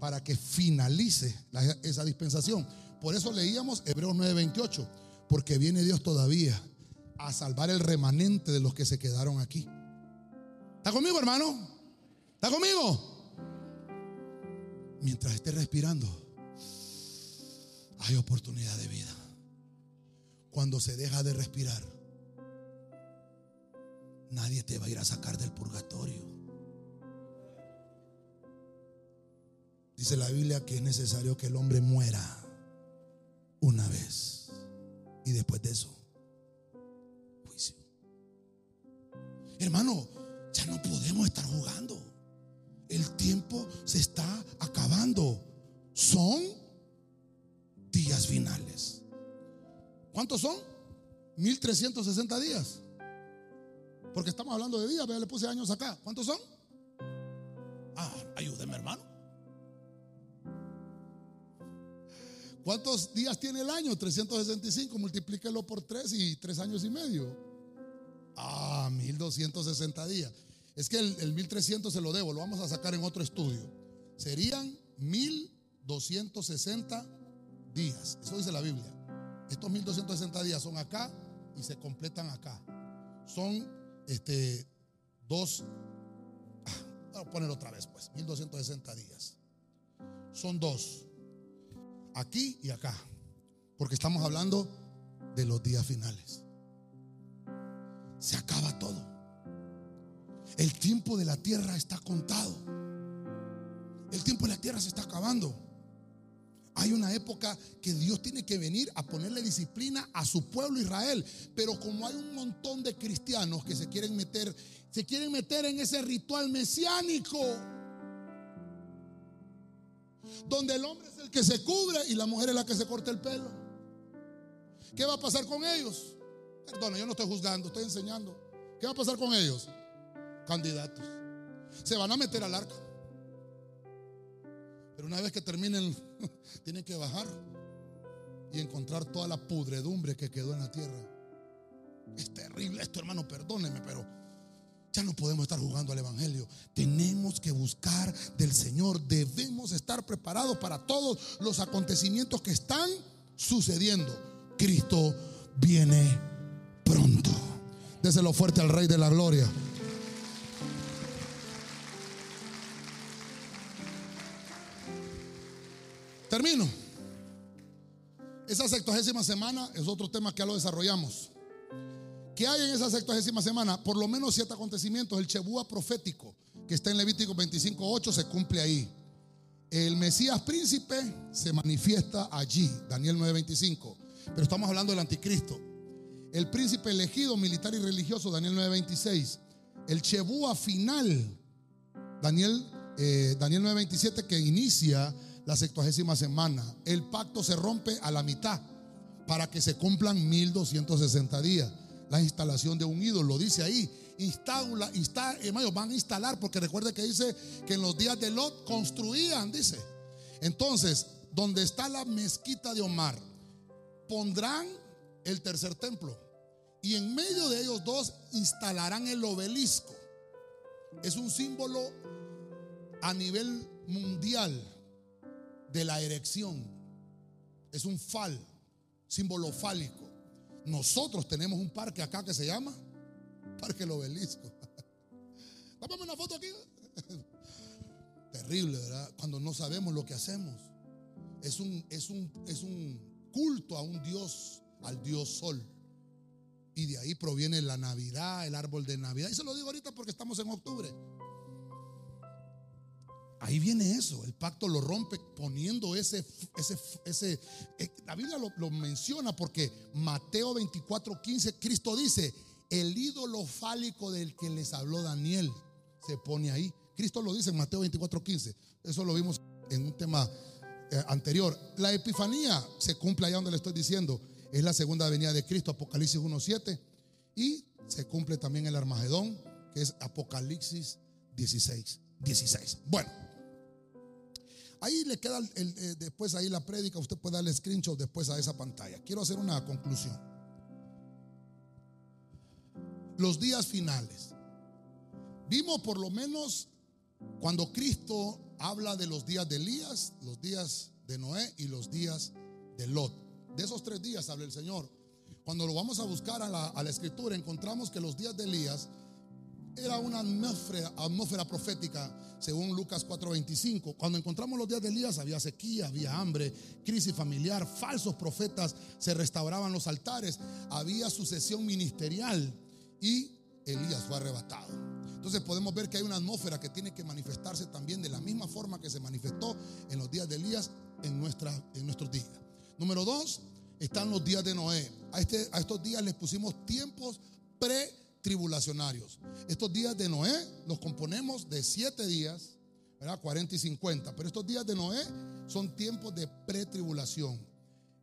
para que finalice esa dispensación. Por eso leíamos Hebreos 9:28, porque viene Dios todavía a salvar el remanente de los que se quedaron aquí. ¿Está conmigo, hermano? ¿Está conmigo? Mientras esté respirando, hay oportunidad de vida. Cuando se deja de respirar, nadie te va a ir a sacar del purgatorio. Dice la Biblia que es necesario que el hombre muera una vez. Y después de eso, juicio. Hermano, ya no podemos estar jugando. El tiempo se está acabando. Son días finales. ¿Cuántos son? 1360 días. Porque estamos hablando de días, le puse años acá. ¿Cuántos son? Ah, ayúdeme, hermano. ¿Cuántos días tiene el año? 365, multiplíquelo por 3 y 3 años y medio. Ah, 1260 días. Es que el, el 1300 se lo debo, lo vamos a sacar en otro estudio. Serían 1260 días. Eso dice la Biblia. Estos 1260 días son acá y se completan acá. Son este, dos, ah, voy a poner otra vez pues, 1260 días. Son dos, aquí y acá, porque estamos hablando de los días finales. Se acaba todo. El tiempo de la tierra está contado. El tiempo de la tierra se está acabando. Hay una época que Dios tiene que venir a ponerle disciplina a su pueblo Israel. Pero como hay un montón de cristianos que se quieren meter, se quieren meter en ese ritual mesiánico. Donde el hombre es el que se cubre y la mujer es la que se corta el pelo. ¿Qué va a pasar con ellos? Perdona, yo no estoy juzgando, estoy enseñando. ¿Qué va a pasar con ellos? Candidatos. Se van a meter al arca. Pero una vez que terminen, tienen que bajar y encontrar toda la pudredumbre que quedó en la tierra. Es terrible esto, hermano, perdóneme, pero ya no podemos estar jugando al Evangelio. Tenemos que buscar del Señor. Debemos estar preparados para todos los acontecimientos que están sucediendo. Cristo viene pronto. Déselo fuerte al Rey de la Gloria. Termino. Esa sextuagésima semana es otro tema que ya lo desarrollamos. ¿Qué hay en esa sextuagésima semana? Por lo menos siete acontecimientos. El Chebúa profético, que está en Levítico 25.8, se cumple ahí. El Mesías príncipe se manifiesta allí, Daniel 9.25. Pero estamos hablando del anticristo. El príncipe elegido, militar y religioso, Daniel 9.26. El Chebúa final, Daniel, eh, Daniel 9.27, que inicia la sextuagésima semana. El pacto se rompe a la mitad para que se cumplan 1260 días. La instalación de un ídolo, dice ahí. Está, hermano, van a instalar, porque recuerde que dice que en los días de Lot construían, dice. Entonces, donde está la mezquita de Omar, pondrán el tercer templo. Y en medio de ellos dos instalarán el obelisco. Es un símbolo a nivel mundial de la erección. Es un fal, símbolo fálico. Nosotros tenemos un parque acá que se llama Parque El Obelisco. Dame una foto aquí. Terrible, ¿verdad? Cuando no sabemos lo que hacemos. Es un, es un, es un culto a un Dios, al Dios Sol. Y de ahí proviene la Navidad, el árbol de Navidad. Y se lo digo ahorita porque estamos en octubre. Ahí viene eso, el pacto lo rompe poniendo ese, ese, ese eh, la Biblia lo, menciona porque Mateo 24, 15, Cristo dice, el ídolo fálico del que les habló Daniel se pone ahí. Cristo lo dice en Mateo 24, 15. Eso lo vimos en un tema eh, anterior. La epifanía se cumple allá donde le estoy diciendo. Es la segunda venida de Cristo, Apocalipsis 1, 7. Y se cumple también el Armagedón, que es Apocalipsis 16, 16. Bueno. Ahí le queda el, eh, después ahí la prédica, usted puede darle screenshot después a esa pantalla. Quiero hacer una conclusión. Los días finales. Vimos por lo menos cuando Cristo habla de los días de Elías, los días de Noé y los días de Lot. De esos tres días habla el Señor. Cuando lo vamos a buscar a la, a la escritura, encontramos que los días de Elías era una atmósfera, atmósfera profética, según Lucas 4:25. Cuando encontramos los días de Elías, había sequía, había hambre, crisis familiar, falsos profetas, se restauraban los altares, había sucesión ministerial y Elías fue arrebatado. Entonces podemos ver que hay una atmósfera que tiene que manifestarse también de la misma forma que se manifestó en los días de Elías en, nuestra, en nuestros días. Número dos, están los días de Noé. A, este, a estos días les pusimos tiempos pre tribulacionarios. Estos días de Noé los componemos de siete días, ¿verdad? 40 y 50. Pero estos días de Noé son tiempos de pretribulación.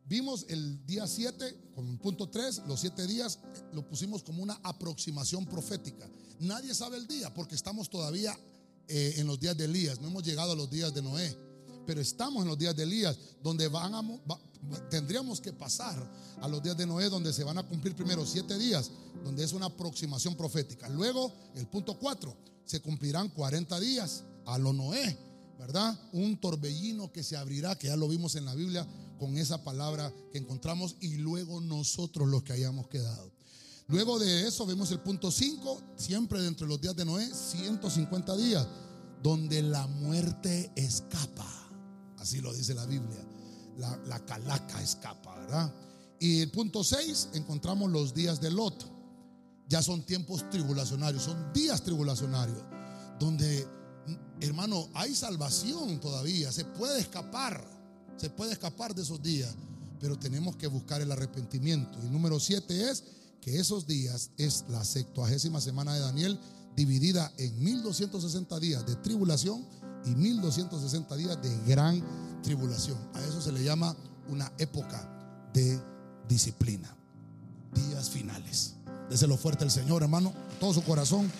Vimos el día 7, como punto 3, los siete días lo pusimos como una aproximación profética. Nadie sabe el día porque estamos todavía eh, en los días de Elías, no hemos llegado a los días de Noé, pero estamos en los días de Elías, donde van a, tendríamos que pasar a los días de Noé, donde se van a cumplir primero siete días, donde es una aproximación profética. Luego, el punto 4, se cumplirán 40 días a lo Noé, ¿verdad? Un torbellino que se abrirá, que ya lo vimos en la Biblia con esa palabra que encontramos, y luego nosotros los que hayamos quedado. Luego de eso vemos el punto 5, siempre dentro de los días de Noé, 150 días, donde la muerte escapa. Así lo dice la Biblia. La, la calaca escapa, ¿verdad? Y el punto 6, encontramos los días de Lot. Ya son tiempos tribulacionarios, son días tribulacionarios, donde, hermano, hay salvación todavía, se puede escapar, se puede escapar de esos días, pero tenemos que buscar el arrepentimiento. Y número 7 es que esos días es la sextuagésima semana de Daniel, dividida en 1260 días de tribulación y 1260 días de gran tribulación. A eso se le llama una época de disciplina. Días finales. Déselo fuerte al Señor, hermano, todo su corazón.